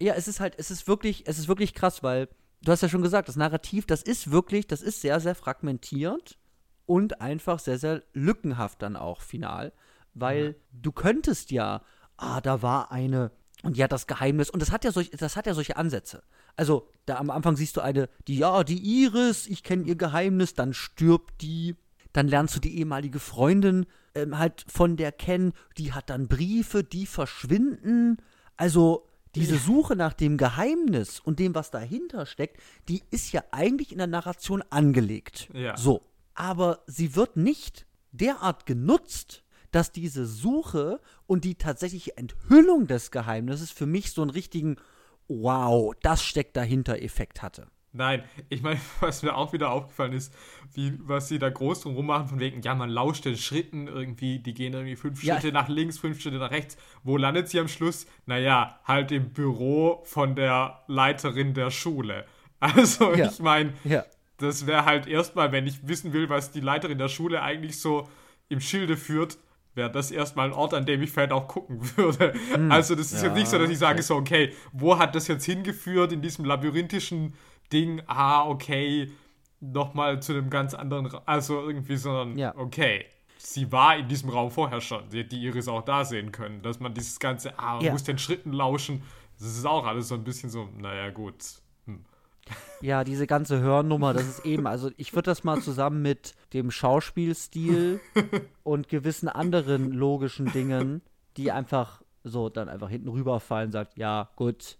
ja, es ist halt, es ist wirklich, es ist wirklich krass, weil du hast ja schon gesagt, das Narrativ, das ist wirklich, das ist sehr, sehr fragmentiert und einfach sehr, sehr lückenhaft dann auch final, weil du könntest ja, ah, da war eine und die hat das Geheimnis und das hat ja solch, das hat ja solche Ansätze. Also, da am Anfang siehst du eine, die, ja, die Iris, ich kenne ihr Geheimnis, dann stirbt die, dann lernst du die ehemalige Freundin ähm, halt von der kennen, die hat dann Briefe, die verschwinden. Also diese Suche nach dem Geheimnis und dem, was dahinter steckt, die ist ja eigentlich in der Narration angelegt. Ja. So. Aber sie wird nicht derart genutzt, dass diese Suche und die tatsächliche Enthüllung des Geheimnisses für mich so einen richtigen Wow, das steckt dahinter Effekt hatte. Nein, ich meine, was mir auch wieder aufgefallen ist, wie, was sie da groß drum rummachen, von wegen, ja, man lauscht den Schritten irgendwie, die gehen irgendwie fünf Ja. Schritte nach links, fünf Schritte nach rechts. Wo landet sie am Schluss? Naja, halt im Büro von der Leiterin der Schule. Also, Ja. ich meine, Ja. das wäre halt erstmal, wenn ich wissen will, was die Leiterin der Schule eigentlich so im Schilde führt, wäre das erstmal ein Ort, an dem ich vielleicht auch gucken würde. Also das ist Hm. Ja, jetzt nicht so, dass ich sage okay. so, okay, wo hat das jetzt hingeführt in diesem labyrinthischen Ding? Ah, okay, nochmal zu einem ganz anderen, Ra also irgendwie, sondern Ja. okay. Sie war in diesem Raum vorher schon. Sie hätte die Iris auch da sehen können. Dass man dieses ganze, ah, man Ja. muss den Schritten lauschen. Das ist auch alles so ein bisschen so, naja, gut. Ja, diese ganze Hörnummer, das ist eben, also ich würde das mal zusammen mit dem Schauspielstil und gewissen anderen logischen Dingen, die einfach so dann einfach hinten rüberfallen, sagt, ja, gut,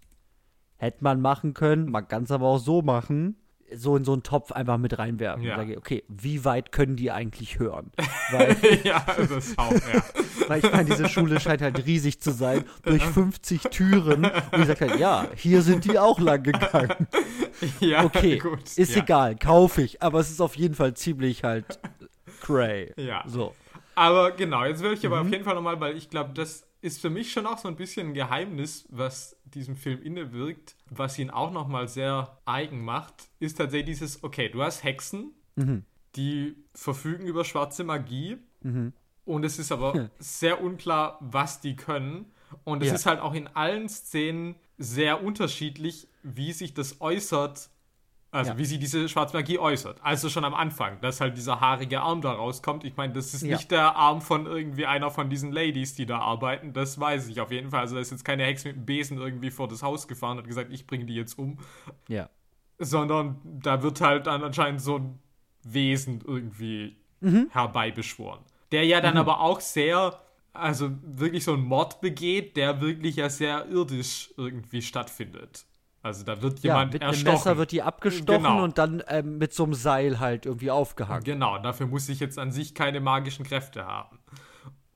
hätte man machen können, man kann es aber auch so machen, so in so einen Topf einfach mit reinwerfen. Ja. Und sage, okay, wie weit können die eigentlich hören? Weil, ja, das auch, ja. weil ich meine, diese Schule scheint halt riesig zu sein, durch 50 Türen. Und ich sage halt, ja, hier sind die auch lang gegangen. ja Okay, gut. ist ja. egal, kaufe ich, aber es ist auf jeden Fall ziemlich halt cray. Ja. So. Aber genau, jetzt will ich aber Mhm. auf jeden Fall nochmal, weil ich glaube, das ist für mich schon auch so ein bisschen ein Geheimnis, was diesem Film innewirkt, was ihn auch nochmal sehr eigen macht, ist tatsächlich dieses, okay, du hast Hexen, Mhm. die verfügen über schwarze Magie Mhm. und es ist aber sehr unklar, was die können. Und es Ja. ist halt auch in allen Szenen sehr unterschiedlich, wie sich das äußert, also Ja. wie sie diese schwarze Magie äußert. Also schon am Anfang, dass halt dieser haarige Arm da rauskommt. Ich meine, das ist Ja. nicht der Arm von irgendwie einer von diesen Ladies, die da arbeiten. Das weiß ich auf jeden Fall. Also da ist jetzt keine Hexe mit dem Besen irgendwie vor das Haus gefahren und hat gesagt, ich bringe die jetzt um. Ja. Sondern da wird halt dann anscheinend so ein Wesen irgendwie Mhm. herbeibeschworen. Der ja dann aber auch sehr, also wirklich so einen Mord begeht, der wirklich ja sehr irdisch irgendwie stattfindet. Also da wird Ja, jemand mit einem erstochen. Messer wird die abgestochen Genau. und dann ähm, mit so einem Seil halt irgendwie aufgehangen. Genau, dafür muss ich jetzt an sich keine magischen Kräfte haben.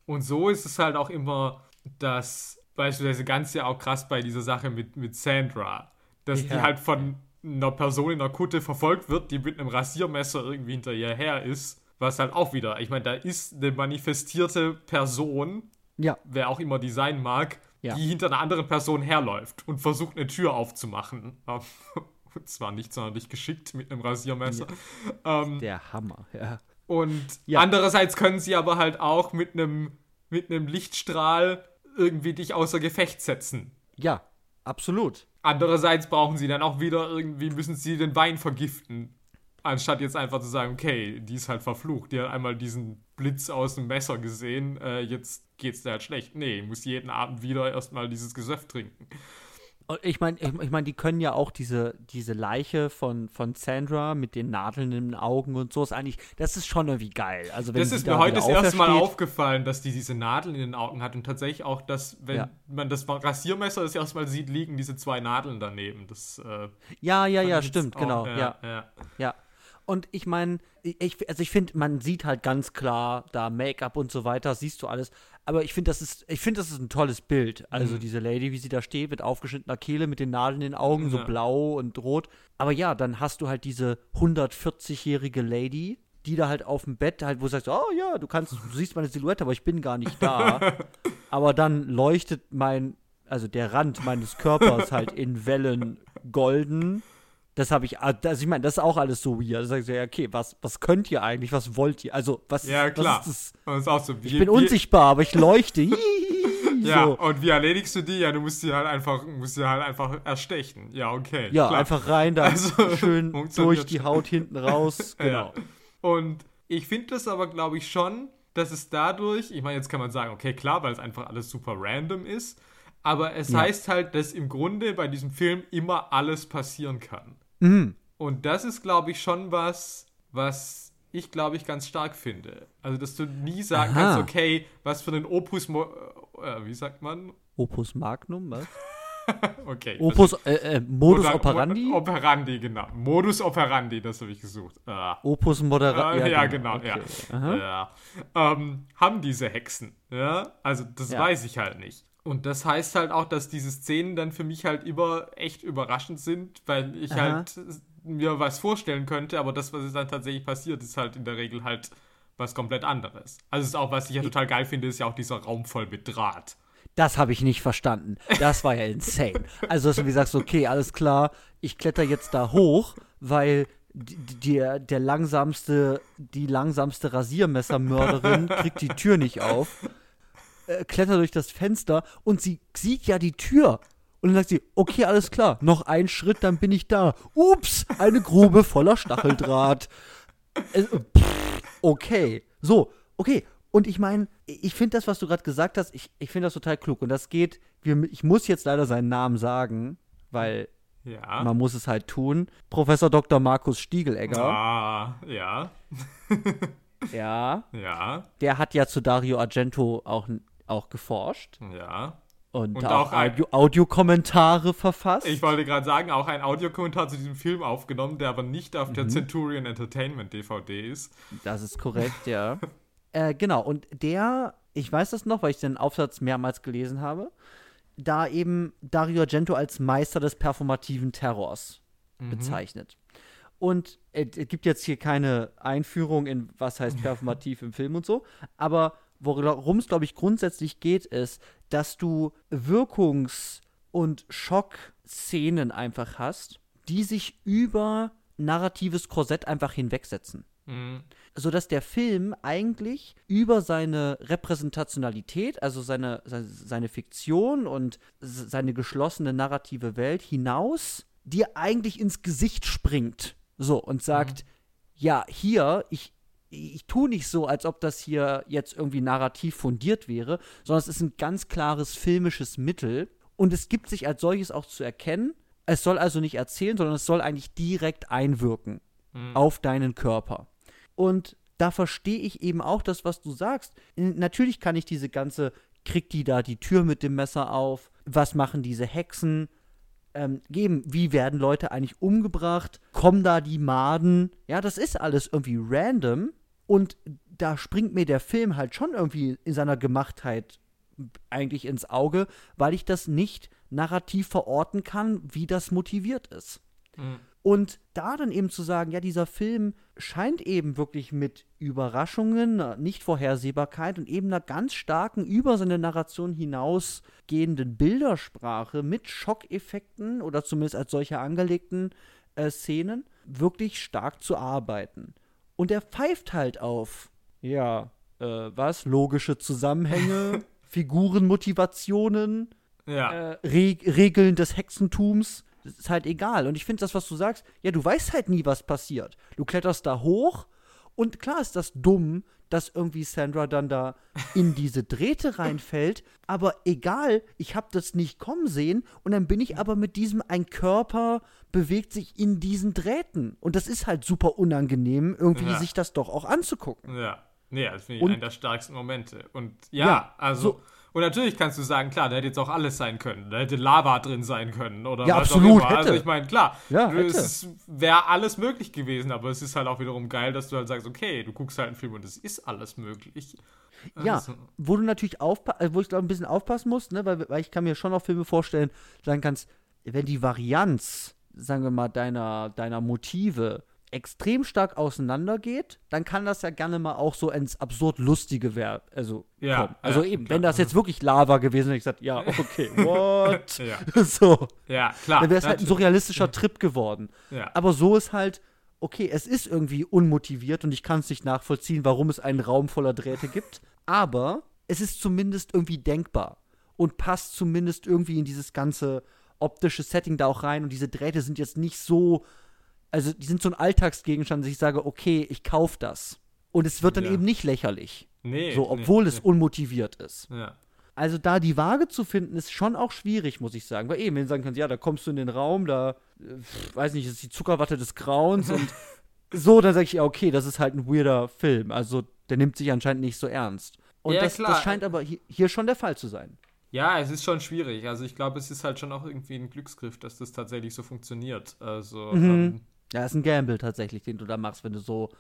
Und so ist es halt auch immer, dass beispielsweise ganz ja auch krass bei dieser Sache mit, mit Sandra, dass die Ja. halt von einer Person in einer Kutte verfolgt wird, die mit einem Rasiermesser irgendwie hinter ihr her ist. Was halt auch wieder, ich meine, da ist eine manifestierte Person, Ja. wer auch immer die sein mag, ja. die hinter einer anderen Person herläuft und versucht, eine Tür aufzumachen. Und zwar nicht sonderlich geschickt mit einem Rasiermesser. Ja. Ähm, Der Hammer, ja. Und ja. andererseits können sie aber halt auch mit einem mit einem Lichtstrahl irgendwie dich außer Gefecht setzen. Ja, absolut. Andererseits brauchen sie dann auch wieder irgendwie, müssen sie den Wein vergiften. Anstatt jetzt einfach zu sagen, okay, die ist halt verflucht. Die hat einmal diesen Blitz aus dem Messer gesehen, äh, jetzt geht's dir halt schlecht. Nee, muss jeden Abend wieder erstmal dieses Gesöff trinken. Ich meine, ich, ich mein, die können ja auch diese, diese Leiche von, von Sandra mit den Nadeln in den Augen und so ist eigentlich, das ist schon irgendwie geil. Also wenn das ist mir heute das erste Mal aufgefallen, dass die diese Nadeln in den Augen hat und tatsächlich auch, dass, wenn ja. man das Rasiermesser das erstmal sieht, liegen diese zwei Nadeln daneben. Das, äh, ja, ja, ja, stimmt, auch, genau. ja. ja. ja. Und ich meine, ich, also ich finde, man sieht halt ganz klar da Make-up und so weiter, siehst du alles. Aber ich finde, das ist, ich finde, das ist ein tolles Bild. Also mhm. diese Lady, wie sie da steht, mit aufgeschnittener Kehle, mit den Nadeln in den Augen, ja. so blau und rot. Aber ja, dann hast du halt diese 140-jährige Lady, die da halt auf dem Bett halt, wo du sagst, oh ja, du kannst, du siehst meine Silhouette, aber ich bin gar nicht da. aber dann leuchtet mein, also der Rand meines Körpers halt in Wellen golden das habe ich, also ich meine, das ist auch alles so weird. Da sag ich so, ja, okay, was, was könnt ihr eigentlich? Was wollt ihr? Also, was, ja, klar. was ist das? das ist auch so, wie, ich bin wie, unsichtbar, aber ich leuchte. ja, so. und wie erledigst du die? Ja, du musst sie halt einfach, musst sie halt einfach erstechen. Ja, okay. Ja, klar. einfach rein, da also, schön durch die Haut hinten raus. Genau. Ja. Und ich finde das aber, glaube ich, schon, dass es dadurch, ich meine, jetzt kann man sagen, okay, klar, weil es einfach alles super random ist, aber es ja. heißt halt, dass im Grunde bei diesem Film immer alles passieren kann. Mhm. Und das ist, glaube ich, schon was, was ich, glaube ich, ganz stark finde. Also, dass du nie sagen Aha. kannst, okay, was für ein Opus, äh, äh, wie sagt man? Opus Magnum, was? okay. Opus, äh, äh, Modus Moder Operandi? Mo operandi, genau. Modus Operandi, das habe ich gesucht. Ah. Opus Moderandi. Äh, ja, genau, okay. ja. ja. Ähm, haben diese Hexen, ja? Also, das ja. weiß ich halt nicht. Und das heißt halt auch, dass diese Szenen dann für mich halt immer echt überraschend sind, weil ich Aha. halt mir was vorstellen könnte, aber das, was dann tatsächlich passiert, ist halt in der Regel halt was komplett anderes. Also ist auch, was ich ja total geil finde, ist ja auch dieser Raum voll mit Draht. Das habe ich nicht verstanden. Das war ja insane. Also, dass du wie sagst, okay, alles klar, ich kletter jetzt da hoch, weil der, der langsamste, die langsamste Rasiermessermörderin kriegt die Tür nicht auf äh, klettert durch das Fenster und sie sieht ja die Tür. Und dann sagt sie, okay, alles klar, noch ein Schritt, dann bin ich da. Ups, eine Grube voller Stacheldraht. Äh, pff, okay, so, okay. Und ich meine, ich finde das, was du gerade gesagt hast, ich, ich finde das total klug. Und das geht, wir, ich muss jetzt leider seinen Namen sagen, weil ja. man muss es halt tun. Professor Dr. Markus Stiegelegger. Ah, ja. ja. Ja. Der hat ja zu Dario Argento auch auch geforscht. Ja. Und, und auch, auch Audio Audiokommentare verfasst. Ich wollte gerade sagen, auch ein Audiokommentar zu diesem Film aufgenommen, der aber nicht auf mhm. der Centurion Entertainment DVD ist. Das ist korrekt, ja. äh, genau, und der, ich weiß das noch, weil ich den Aufsatz mehrmals gelesen habe, da eben Dario Argento als Meister des performativen Terrors mhm. bezeichnet. Und es gibt jetzt hier keine Einführung in was heißt performativ im Film und so, aber worum es, glaube ich, grundsätzlich geht, ist, dass du Wirkungs- und Schockszenen einfach hast, die sich über narratives Korsett einfach hinwegsetzen. Mhm. Sodass der Film eigentlich über seine Repräsentationalität, also seine, seine Fiktion und seine geschlossene narrative Welt hinaus dir eigentlich ins Gesicht springt. So, und sagt, mhm. ja, hier, ich, ich tue nicht so, als ob das hier jetzt irgendwie narrativ fundiert wäre, sondern es ist ein ganz klares filmisches Mittel und es gibt sich als solches auch zu erkennen. Es soll also nicht erzählen, sondern es soll eigentlich direkt einwirken mhm. auf deinen Körper. Und da verstehe ich eben auch das, was du sagst. Natürlich kann ich diese ganze, kriegt die da die Tür mit dem Messer auf? Was machen diese Hexen? ähm, geben. Wie werden Leute eigentlich umgebracht? Kommen da die Maden? Ja, das ist alles irgendwie random. Und da springt mir der Film halt schon irgendwie in seiner Gemachtheit eigentlich ins Auge, weil ich das nicht narrativ verorten kann, wie das motiviert ist. Mhm. Und da dann eben zu sagen, ja, dieser Film scheint eben wirklich mit Überraschungen, Nichtvorhersehbarkeit und eben einer ganz starken, über seine Narration hinausgehenden Bildersprache mit Schockeffekten oder zumindest als solche angelegten äh, Szenen wirklich stark zu arbeiten. Und er pfeift halt auf, ja, äh, was? Logische Zusammenhänge, Figurenmotivationen, ja. äh, Re Regeln des Hexentums. Das ist halt egal. Und ich finde das, was du sagst, ja, du weißt halt nie, was passiert. Du kletterst da hoch und klar ist das dumm, dass irgendwie Sandra dann da in diese Drähte reinfällt. Aber egal, ich habe das nicht kommen sehen. Und dann bin ich aber mit diesem, ein Körper bewegt sich in diesen Drähten. Und das ist halt super unangenehm, irgendwie Ja. sich das doch auch anzugucken. Ja. Nee, das finde ich Und- einen der stärksten Momente. Und ja, Ja, also. so- und natürlich kannst du sagen, klar, da hätte jetzt auch alles sein können. Da hätte Lava drin sein können oder Ja, was absolut, auch immer. Also hätte. ich meine, klar, Ja, es wäre alles möglich gewesen, aber es ist halt auch wiederum geil, dass du halt sagst, okay, du guckst halt einen Film und es ist alles möglich. Ja, Also, wo du natürlich aufpa äh, wo ich glaube ein bisschen aufpassen musst, ne, weil, weil ich kann mir schon auch Filme vorstellen, sagen kannst, wenn die Varianz, sagen wir mal, deiner, deiner Motive extrem stark auseinandergeht, dann kann das ja gerne mal auch so ins absurd lustige werden, also Ja, kommen. Also ja, eben, klar. wenn das jetzt wirklich Lava gewesen wäre, ich gesagt, ja, okay, what? ja, so, ja, klar. dann wäre es halt ein surrealistischer Trip geworden. Ja. Aber so ist halt, okay, es ist irgendwie unmotiviert und ich kann es nicht nachvollziehen, warum es einen Raum voller Drähte gibt. Aber es ist zumindest irgendwie denkbar und passt zumindest irgendwie in dieses ganze optische Setting da auch rein. Und diese Drähte sind jetzt nicht so, also die sind so ein Alltagsgegenstand, dass ich sage, okay, ich kaufe das. Und es wird dann Ja. eben nicht lächerlich. Nee. So, nee, obwohl es nee. unmotiviert ist. Ja. Also da die Waage zu finden, ist schon auch schwierig, muss ich sagen. Weil eben, wenn du sagen kannst, ja, da kommst du in den Raum, da, äh, weiß nicht, ist die Zuckerwatte des Grauens und so, dann sage ich, ja, okay, das ist halt ein weirder Film. Also der nimmt sich anscheinend nicht so ernst. Und Ja, das, das scheint aber hi- hier schon der Fall zu sein. Ja, es ist schon schwierig. Also ich glaube, es ist halt schon auch irgendwie ein Glücksgriff, dass das tatsächlich so funktioniert. Also Mhm. ähm, Ja, ist ein Gamble tatsächlich, den du da machst, wenn du so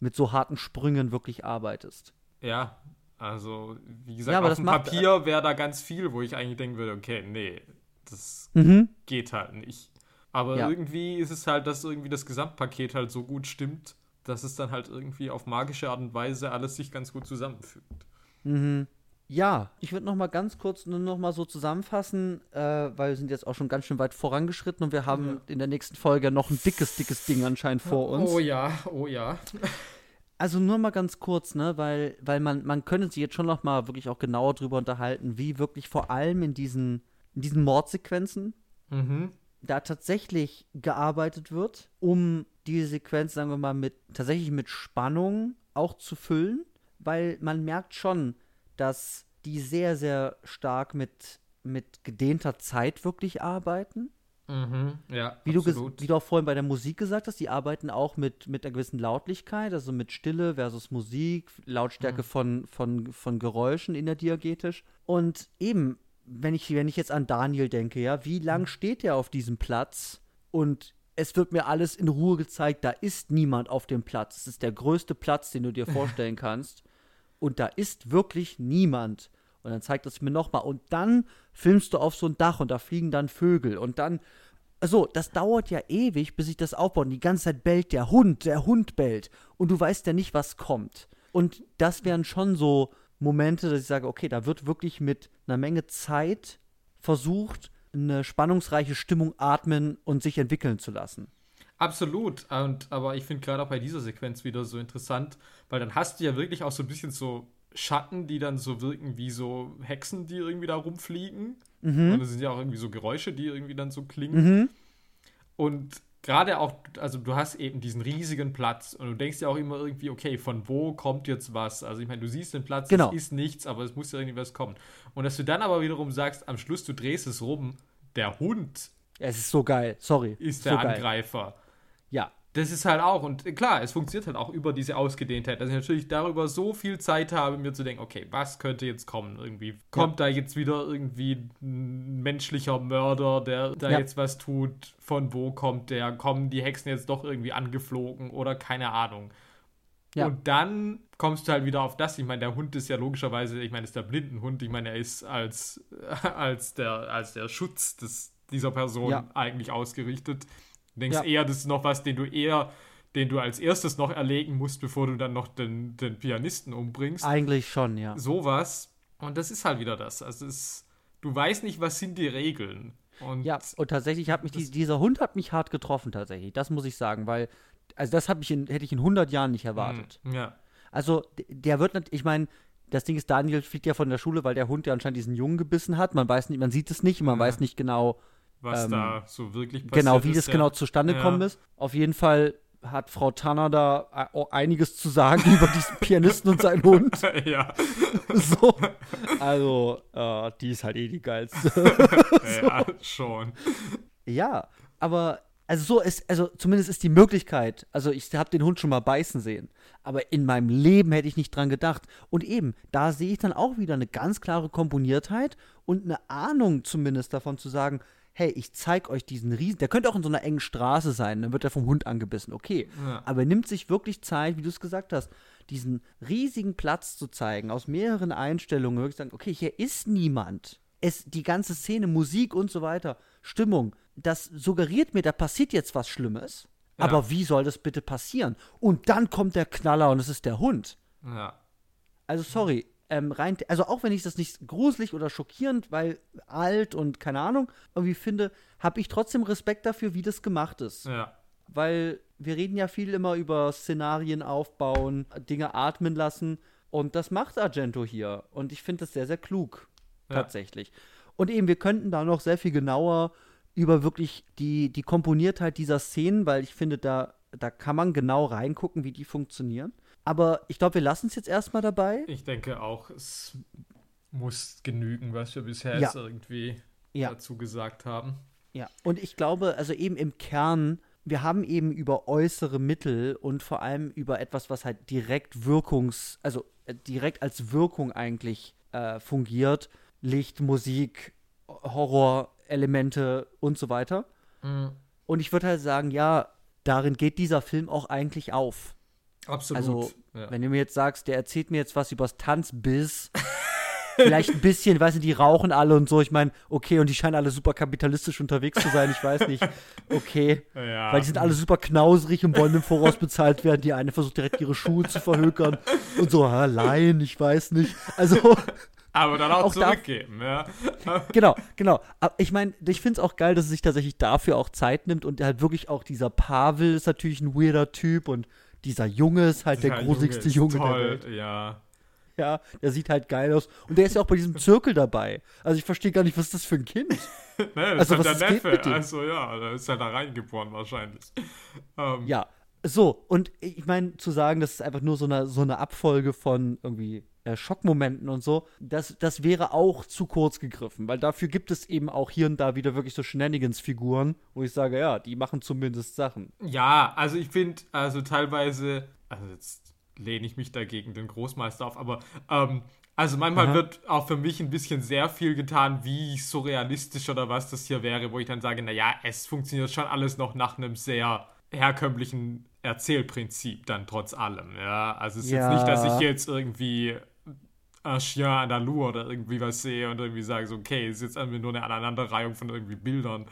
mit so harten Sprüngen wirklich arbeitest. ja, also wie gesagt, Ja, aber auf das dem macht- Papier wäre da ganz viel, wo ich eigentlich denken würde, okay, nee, das Mhm. geht halt nicht. Aber Ja. irgendwie ist es halt, dass irgendwie das Gesamtpaket halt so gut stimmt, dass es dann halt irgendwie auf magische Art und Weise alles sich ganz gut zusammenfügt. Mhm. Ja, ich würde noch mal ganz kurz nur noch mal so zusammenfassen, äh, weil wir sind jetzt auch schon ganz schön weit vorangeschritten und wir haben in der nächsten Folge noch ein dickes, dickes Ding anscheinend vor uns. Oh ja, oh ja. Also nur mal ganz kurz, ne, weil, weil man, man könnte sich jetzt schon noch mal wirklich auch genauer drüber unterhalten, wie wirklich vor allem in diesen, in diesen Mordsequenzen Mhm. da tatsächlich gearbeitet wird, um diese Sequenz, sagen wir mal, mit tatsächlich mit Spannung auch zu füllen, weil man merkt schon, dass die sehr, sehr stark mit, mit gedehnter Zeit wirklich arbeiten. Mhm. Ja, Wie du, wie du auch vorhin bei der Musik gesagt hast, die arbeiten auch mit, mit einer gewissen Lautlichkeit, also mit Stille versus Musik, Lautstärke Mhm. von, von, von Geräuschen innerdiagetisch. Und eben, wenn ich, wenn ich jetzt an Daniel denke, ja, wie Mhm. lang steht der auf diesem Platz? Und es wird mir alles in Ruhe gezeigt, da ist niemand auf dem Platz. Es ist der größte Platz, den du dir vorstellen kannst. Und da ist wirklich niemand. Und dann zeigt es mir nochmal. Und dann filmst du auf so ein Dach und da fliegen dann Vögel. Und dann, also, das dauert ja ewig, bis sich das aufbaut. Und die ganze Zeit bellt der Hund, der Hund bellt. Und du weißt ja nicht, was kommt. Und das wären schon so Momente, dass ich sage, okay, da wird wirklich mit einer Menge Zeit versucht, eine spannungsreiche Stimmung atmen und sich entwickeln zu lassen. Absolut. Und, aber ich finde gerade auch bei dieser Sequenz wieder so interessant, weil dann hast du ja wirklich auch so ein bisschen so Schatten, die dann so wirken wie so Hexen, die irgendwie da rumfliegen. Und es sind ja auch irgendwie so Geräusche, die irgendwie dann so klingen. Mhm. Und gerade auch, also du hast eben diesen riesigen Platz und du denkst ja auch immer irgendwie, okay, von wo kommt jetzt was? Also ich meine, du siehst den Platz, Genau. es ist nichts, aber es muss ja irgendwie was kommen. Und dass du dann aber wiederum sagst, am Schluss, du drehst es rum, der Hund Es ist so geil. Sorry. ist so der geil. Ja. Das ist halt auch, und klar, es funktioniert halt auch über diese Ausgedehntheit, dass ich natürlich darüber so viel Zeit habe, mir zu denken, okay, was könnte jetzt kommen? Irgendwie kommt da jetzt wieder irgendwie ein menschlicher Mörder, der da Ja. jetzt was tut? Von wo kommt der? Kommen die Hexen jetzt doch irgendwie angeflogen oder keine Ahnung? Ja. Und dann kommst du halt wieder auf das. Ich meine, der Hund ist ja logischerweise, ich meine, ist der Blindenhund. Ich meine, er ist als, als, der, als der Schutz des, dieser Person Ja. eigentlich ausgerichtet. Du denkst Ja. eher, das ist noch was, den du eher, den du als erstes noch erlegen musst, bevor du dann noch den, den Pianisten umbringst. Eigentlich schon, ja. Sowas. Und das ist halt wieder das. Also es ist, du weißt nicht, was sind die Regeln. Und Ja, und tatsächlich hat mich die, dieser Hund hat mich hart getroffen tatsächlich. Das muss ich sagen, weil also das ich in, hätte ich in 100 Jahren nicht erwartet. Hm, Ja. Also der wird nicht, ich meine, das Ding ist, Daniel fliegt ja von der Schule, weil der Hund ja anscheinend diesen Jungen gebissen hat. Man weiß nicht, man sieht es nicht, man Ja. weiß nicht genau, Was Ähm, da so wirklich passiert genau, wie ist, das ja. genau zustande Ja. gekommen ist. Auf jeden Fall hat Frau Tanner da äh, einiges zu sagen über diesen Pianisten und seinen Hund. ja, So. Also, äh, die ist halt eh die geilste. ja, schon. Ja, aber also so ist, also zumindest ist die Möglichkeit, also ich habe den Hund schon mal beißen sehen, aber in meinem Leben hätte ich nicht dran gedacht. Und eben, da sehe ich dann auch wieder eine ganz klare Komponiertheit und eine Ahnung zumindest davon zu sagen, hey, ich zeig euch diesen Riesen, der könnte auch in so einer engen Straße sein, dann wird er vom Hund angebissen, okay. Ja. Aber er nimmt sich wirklich Zeit, wie du es gesagt hast, diesen riesigen Platz zu zeigen, aus mehreren Einstellungen, wirklich sagen, okay, hier ist niemand. Es, die ganze Szene, Musik und so weiter, Stimmung, das suggeriert mir, da passiert jetzt was Schlimmes. Ja. Aber wie soll das bitte passieren? Und dann kommt der Knaller und es ist der Hund. Ja. Also sorry, ähm, rein, also auch wenn ich das nicht gruselig oder schockierend, weil alt und keine Ahnung, irgendwie finde, habe ich trotzdem Respekt dafür, wie das gemacht ist. Ja. Weil wir reden ja viel immer über Szenarien aufbauen, Dinge atmen lassen. Und das macht Argento hier. Und ich finde das sehr, sehr klug. Ja. Tatsächlich. Und eben, wir könnten da noch sehr viel genauer über wirklich die, die Komponiertheit dieser Szenen, weil ich finde, da, da kann man genau reingucken, wie die funktionieren. Aber ich glaube, wir lassen es jetzt erstmal dabei. Ich denke auch, es muss genügen, was wir bisher Ja. jetzt irgendwie Ja. dazu gesagt haben. Ja, und ich glaube, also eben im Kern, wir haben eben über äußere Mittel und vor allem über etwas, was halt direkt wirkungs-, also äh, direkt als Wirkung eigentlich äh, fungiert. Licht, Musik, Horrorelemente und so weiter. Und ich würde halt sagen, ja, darin geht dieser Film auch eigentlich auf. Absolut. Also, ja. wenn du mir jetzt sagst, der erzählt mir jetzt was übers Tanzbiss, vielleicht ein bisschen, weißt du, die rauchen alle und so. Ich meine, okay, und die scheinen alle super kapitalistisch unterwegs zu sein. Ich weiß nicht. Okay. ja. Weil die sind alle super knausrig und wollen im Voraus bezahlt werden. Die eine versucht direkt ihre Schuhe zu verhökern und so, Laien, ich weiß nicht. Also, Aber dann auch, auch zurückgeben, ja. genau, genau. Aber ich meine, ich finde es auch geil, dass es sich tatsächlich dafür auch Zeit nimmt und halt wirklich auch dieser Pavel ist natürlich ein weirder Typ und dieser Junge ist halt der Ja, gruseligste Junge der toll, Welt. Ja. Ja, der sieht halt geil aus. Und der ist ja auch bei diesem Zirkel dabei. Also ich verstehe gar nicht, was ist das für ein Kind? Ne, das Also, ist was halt der Neffe. Also ja, da ist er da reingeboren wahrscheinlich. Ähm, Ja, so. Und ich meine, zu sagen, das ist einfach nur so eine, so eine Abfolge von irgendwie äh, Schockmomenten und so, das, das wäre auch zu kurz gegriffen. Weil dafür gibt es eben auch hier und da wieder wirklich so Shenanigans-Figuren, wo ich sage, ja, die machen zumindest Sachen. Ja, also ich finde, also teilweise, also jetzt lehne ich mich dagegen den Großmeister auf, aber ähm, also manchmal Aha. wird auch für mich ein bisschen sehr viel getan, wie surrealistisch oder was das hier wäre, wo ich dann sage, naja, es funktioniert schon alles noch nach einem sehr herkömmlichen Erzählprinzip dann trotz allem, ja. Also es ist Ja. jetzt nicht, dass ich jetzt irgendwie Chien andalou oder irgendwie was sehe und irgendwie sage so, okay, es ist jetzt irgendwie nur eine Aneinanderreihung von irgendwie Bildern.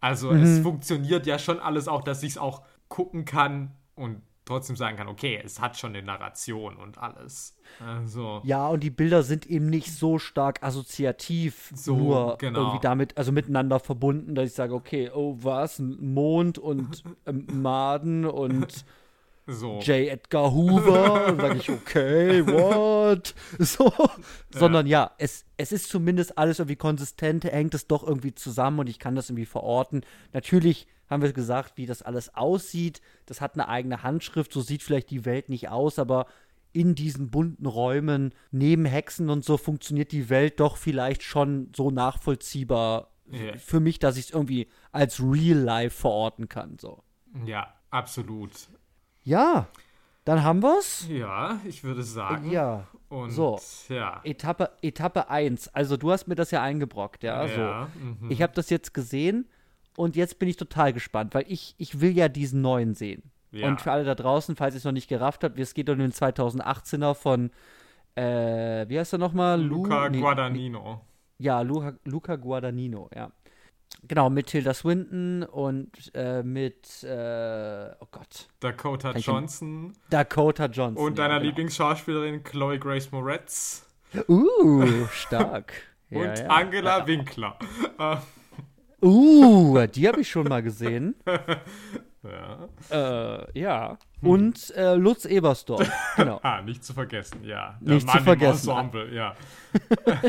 Also es funktioniert ja schon alles auch, dass ich es auch gucken kann und trotzdem sagen kann, okay, es hat schon eine Narration und alles. Also, Ja, und die Bilder sind eben nicht so stark assoziativ So, nur genau. irgendwie damit, also miteinander verbunden, dass ich sage, okay, oh was, Mond und ähm, Maden und so. J. Edgar Hoover. Dann sage ich, okay, what? So. Sondern ja, es, es ist zumindest alles irgendwie konsistent, hängt es doch irgendwie zusammen und ich kann das irgendwie verorten. Natürlich haben wir gesagt, wie das alles aussieht. Das hat eine eigene Handschrift, so sieht vielleicht die Welt nicht aus, aber in diesen bunten Räumen, neben Hexen und so, funktioniert die Welt doch vielleicht schon so nachvollziehbar Ja. für mich, dass ich es irgendwie als Real Life verorten kann. So. Ja, absolut. Ja, dann haben wir's. Ja, ich würde sagen. Ja, Und so. ja. Etappe, Etappe 1. Also du hast mir das ja eingebrockt, ja. Ja, so. mhm. Ich habe das jetzt gesehen und jetzt bin ich total gespannt, weil ich, ich will ja diesen neuen sehen. Ja. Und für alle da draußen, falls ihr es noch nicht gerafft habt, es geht um den 2018er von, äh, wie heißt er nochmal? Lu- Luca nee, Guadagnino. Ja, Luca, Luca Guadagnino, ja. Genau, mit Tilda Swinton und äh, mit, äh, oh Gott. Dakota Johnson Dakota Johnson. und ja, deiner genau. Lieblingsschauspielerin Chloe Grace Moretz Uh, stark. Ja, und ja. Angela Winkler. Uh, die habe ich schon mal gesehen. ja. Äh, ja. Und äh, Lutz Ebersdorf. Genau. Ah, nicht zu vergessen, ja. Nicht zu vergessen. Im Ensemble, ja.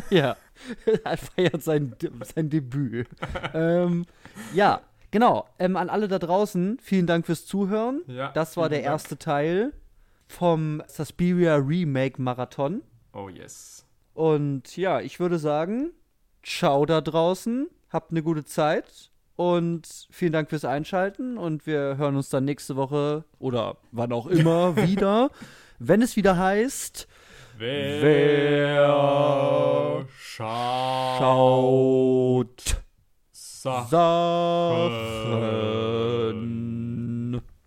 ja. er feiert sein, sein Debüt. ähm, ja, genau. Ähm, an alle da draußen, vielen Dank fürs Zuhören. Ja, das war der Dank. erste Teil vom Suspiria Remake Marathon. Oh yes. Und ja, ich würde sagen, ciao da draußen, habt eine gute Zeit und vielen Dank fürs Einschalten und wir hören uns dann nächste Woche oder wann auch immer wieder, wenn es wieder heißt, Wer, Wer schaut, schaut Sachen?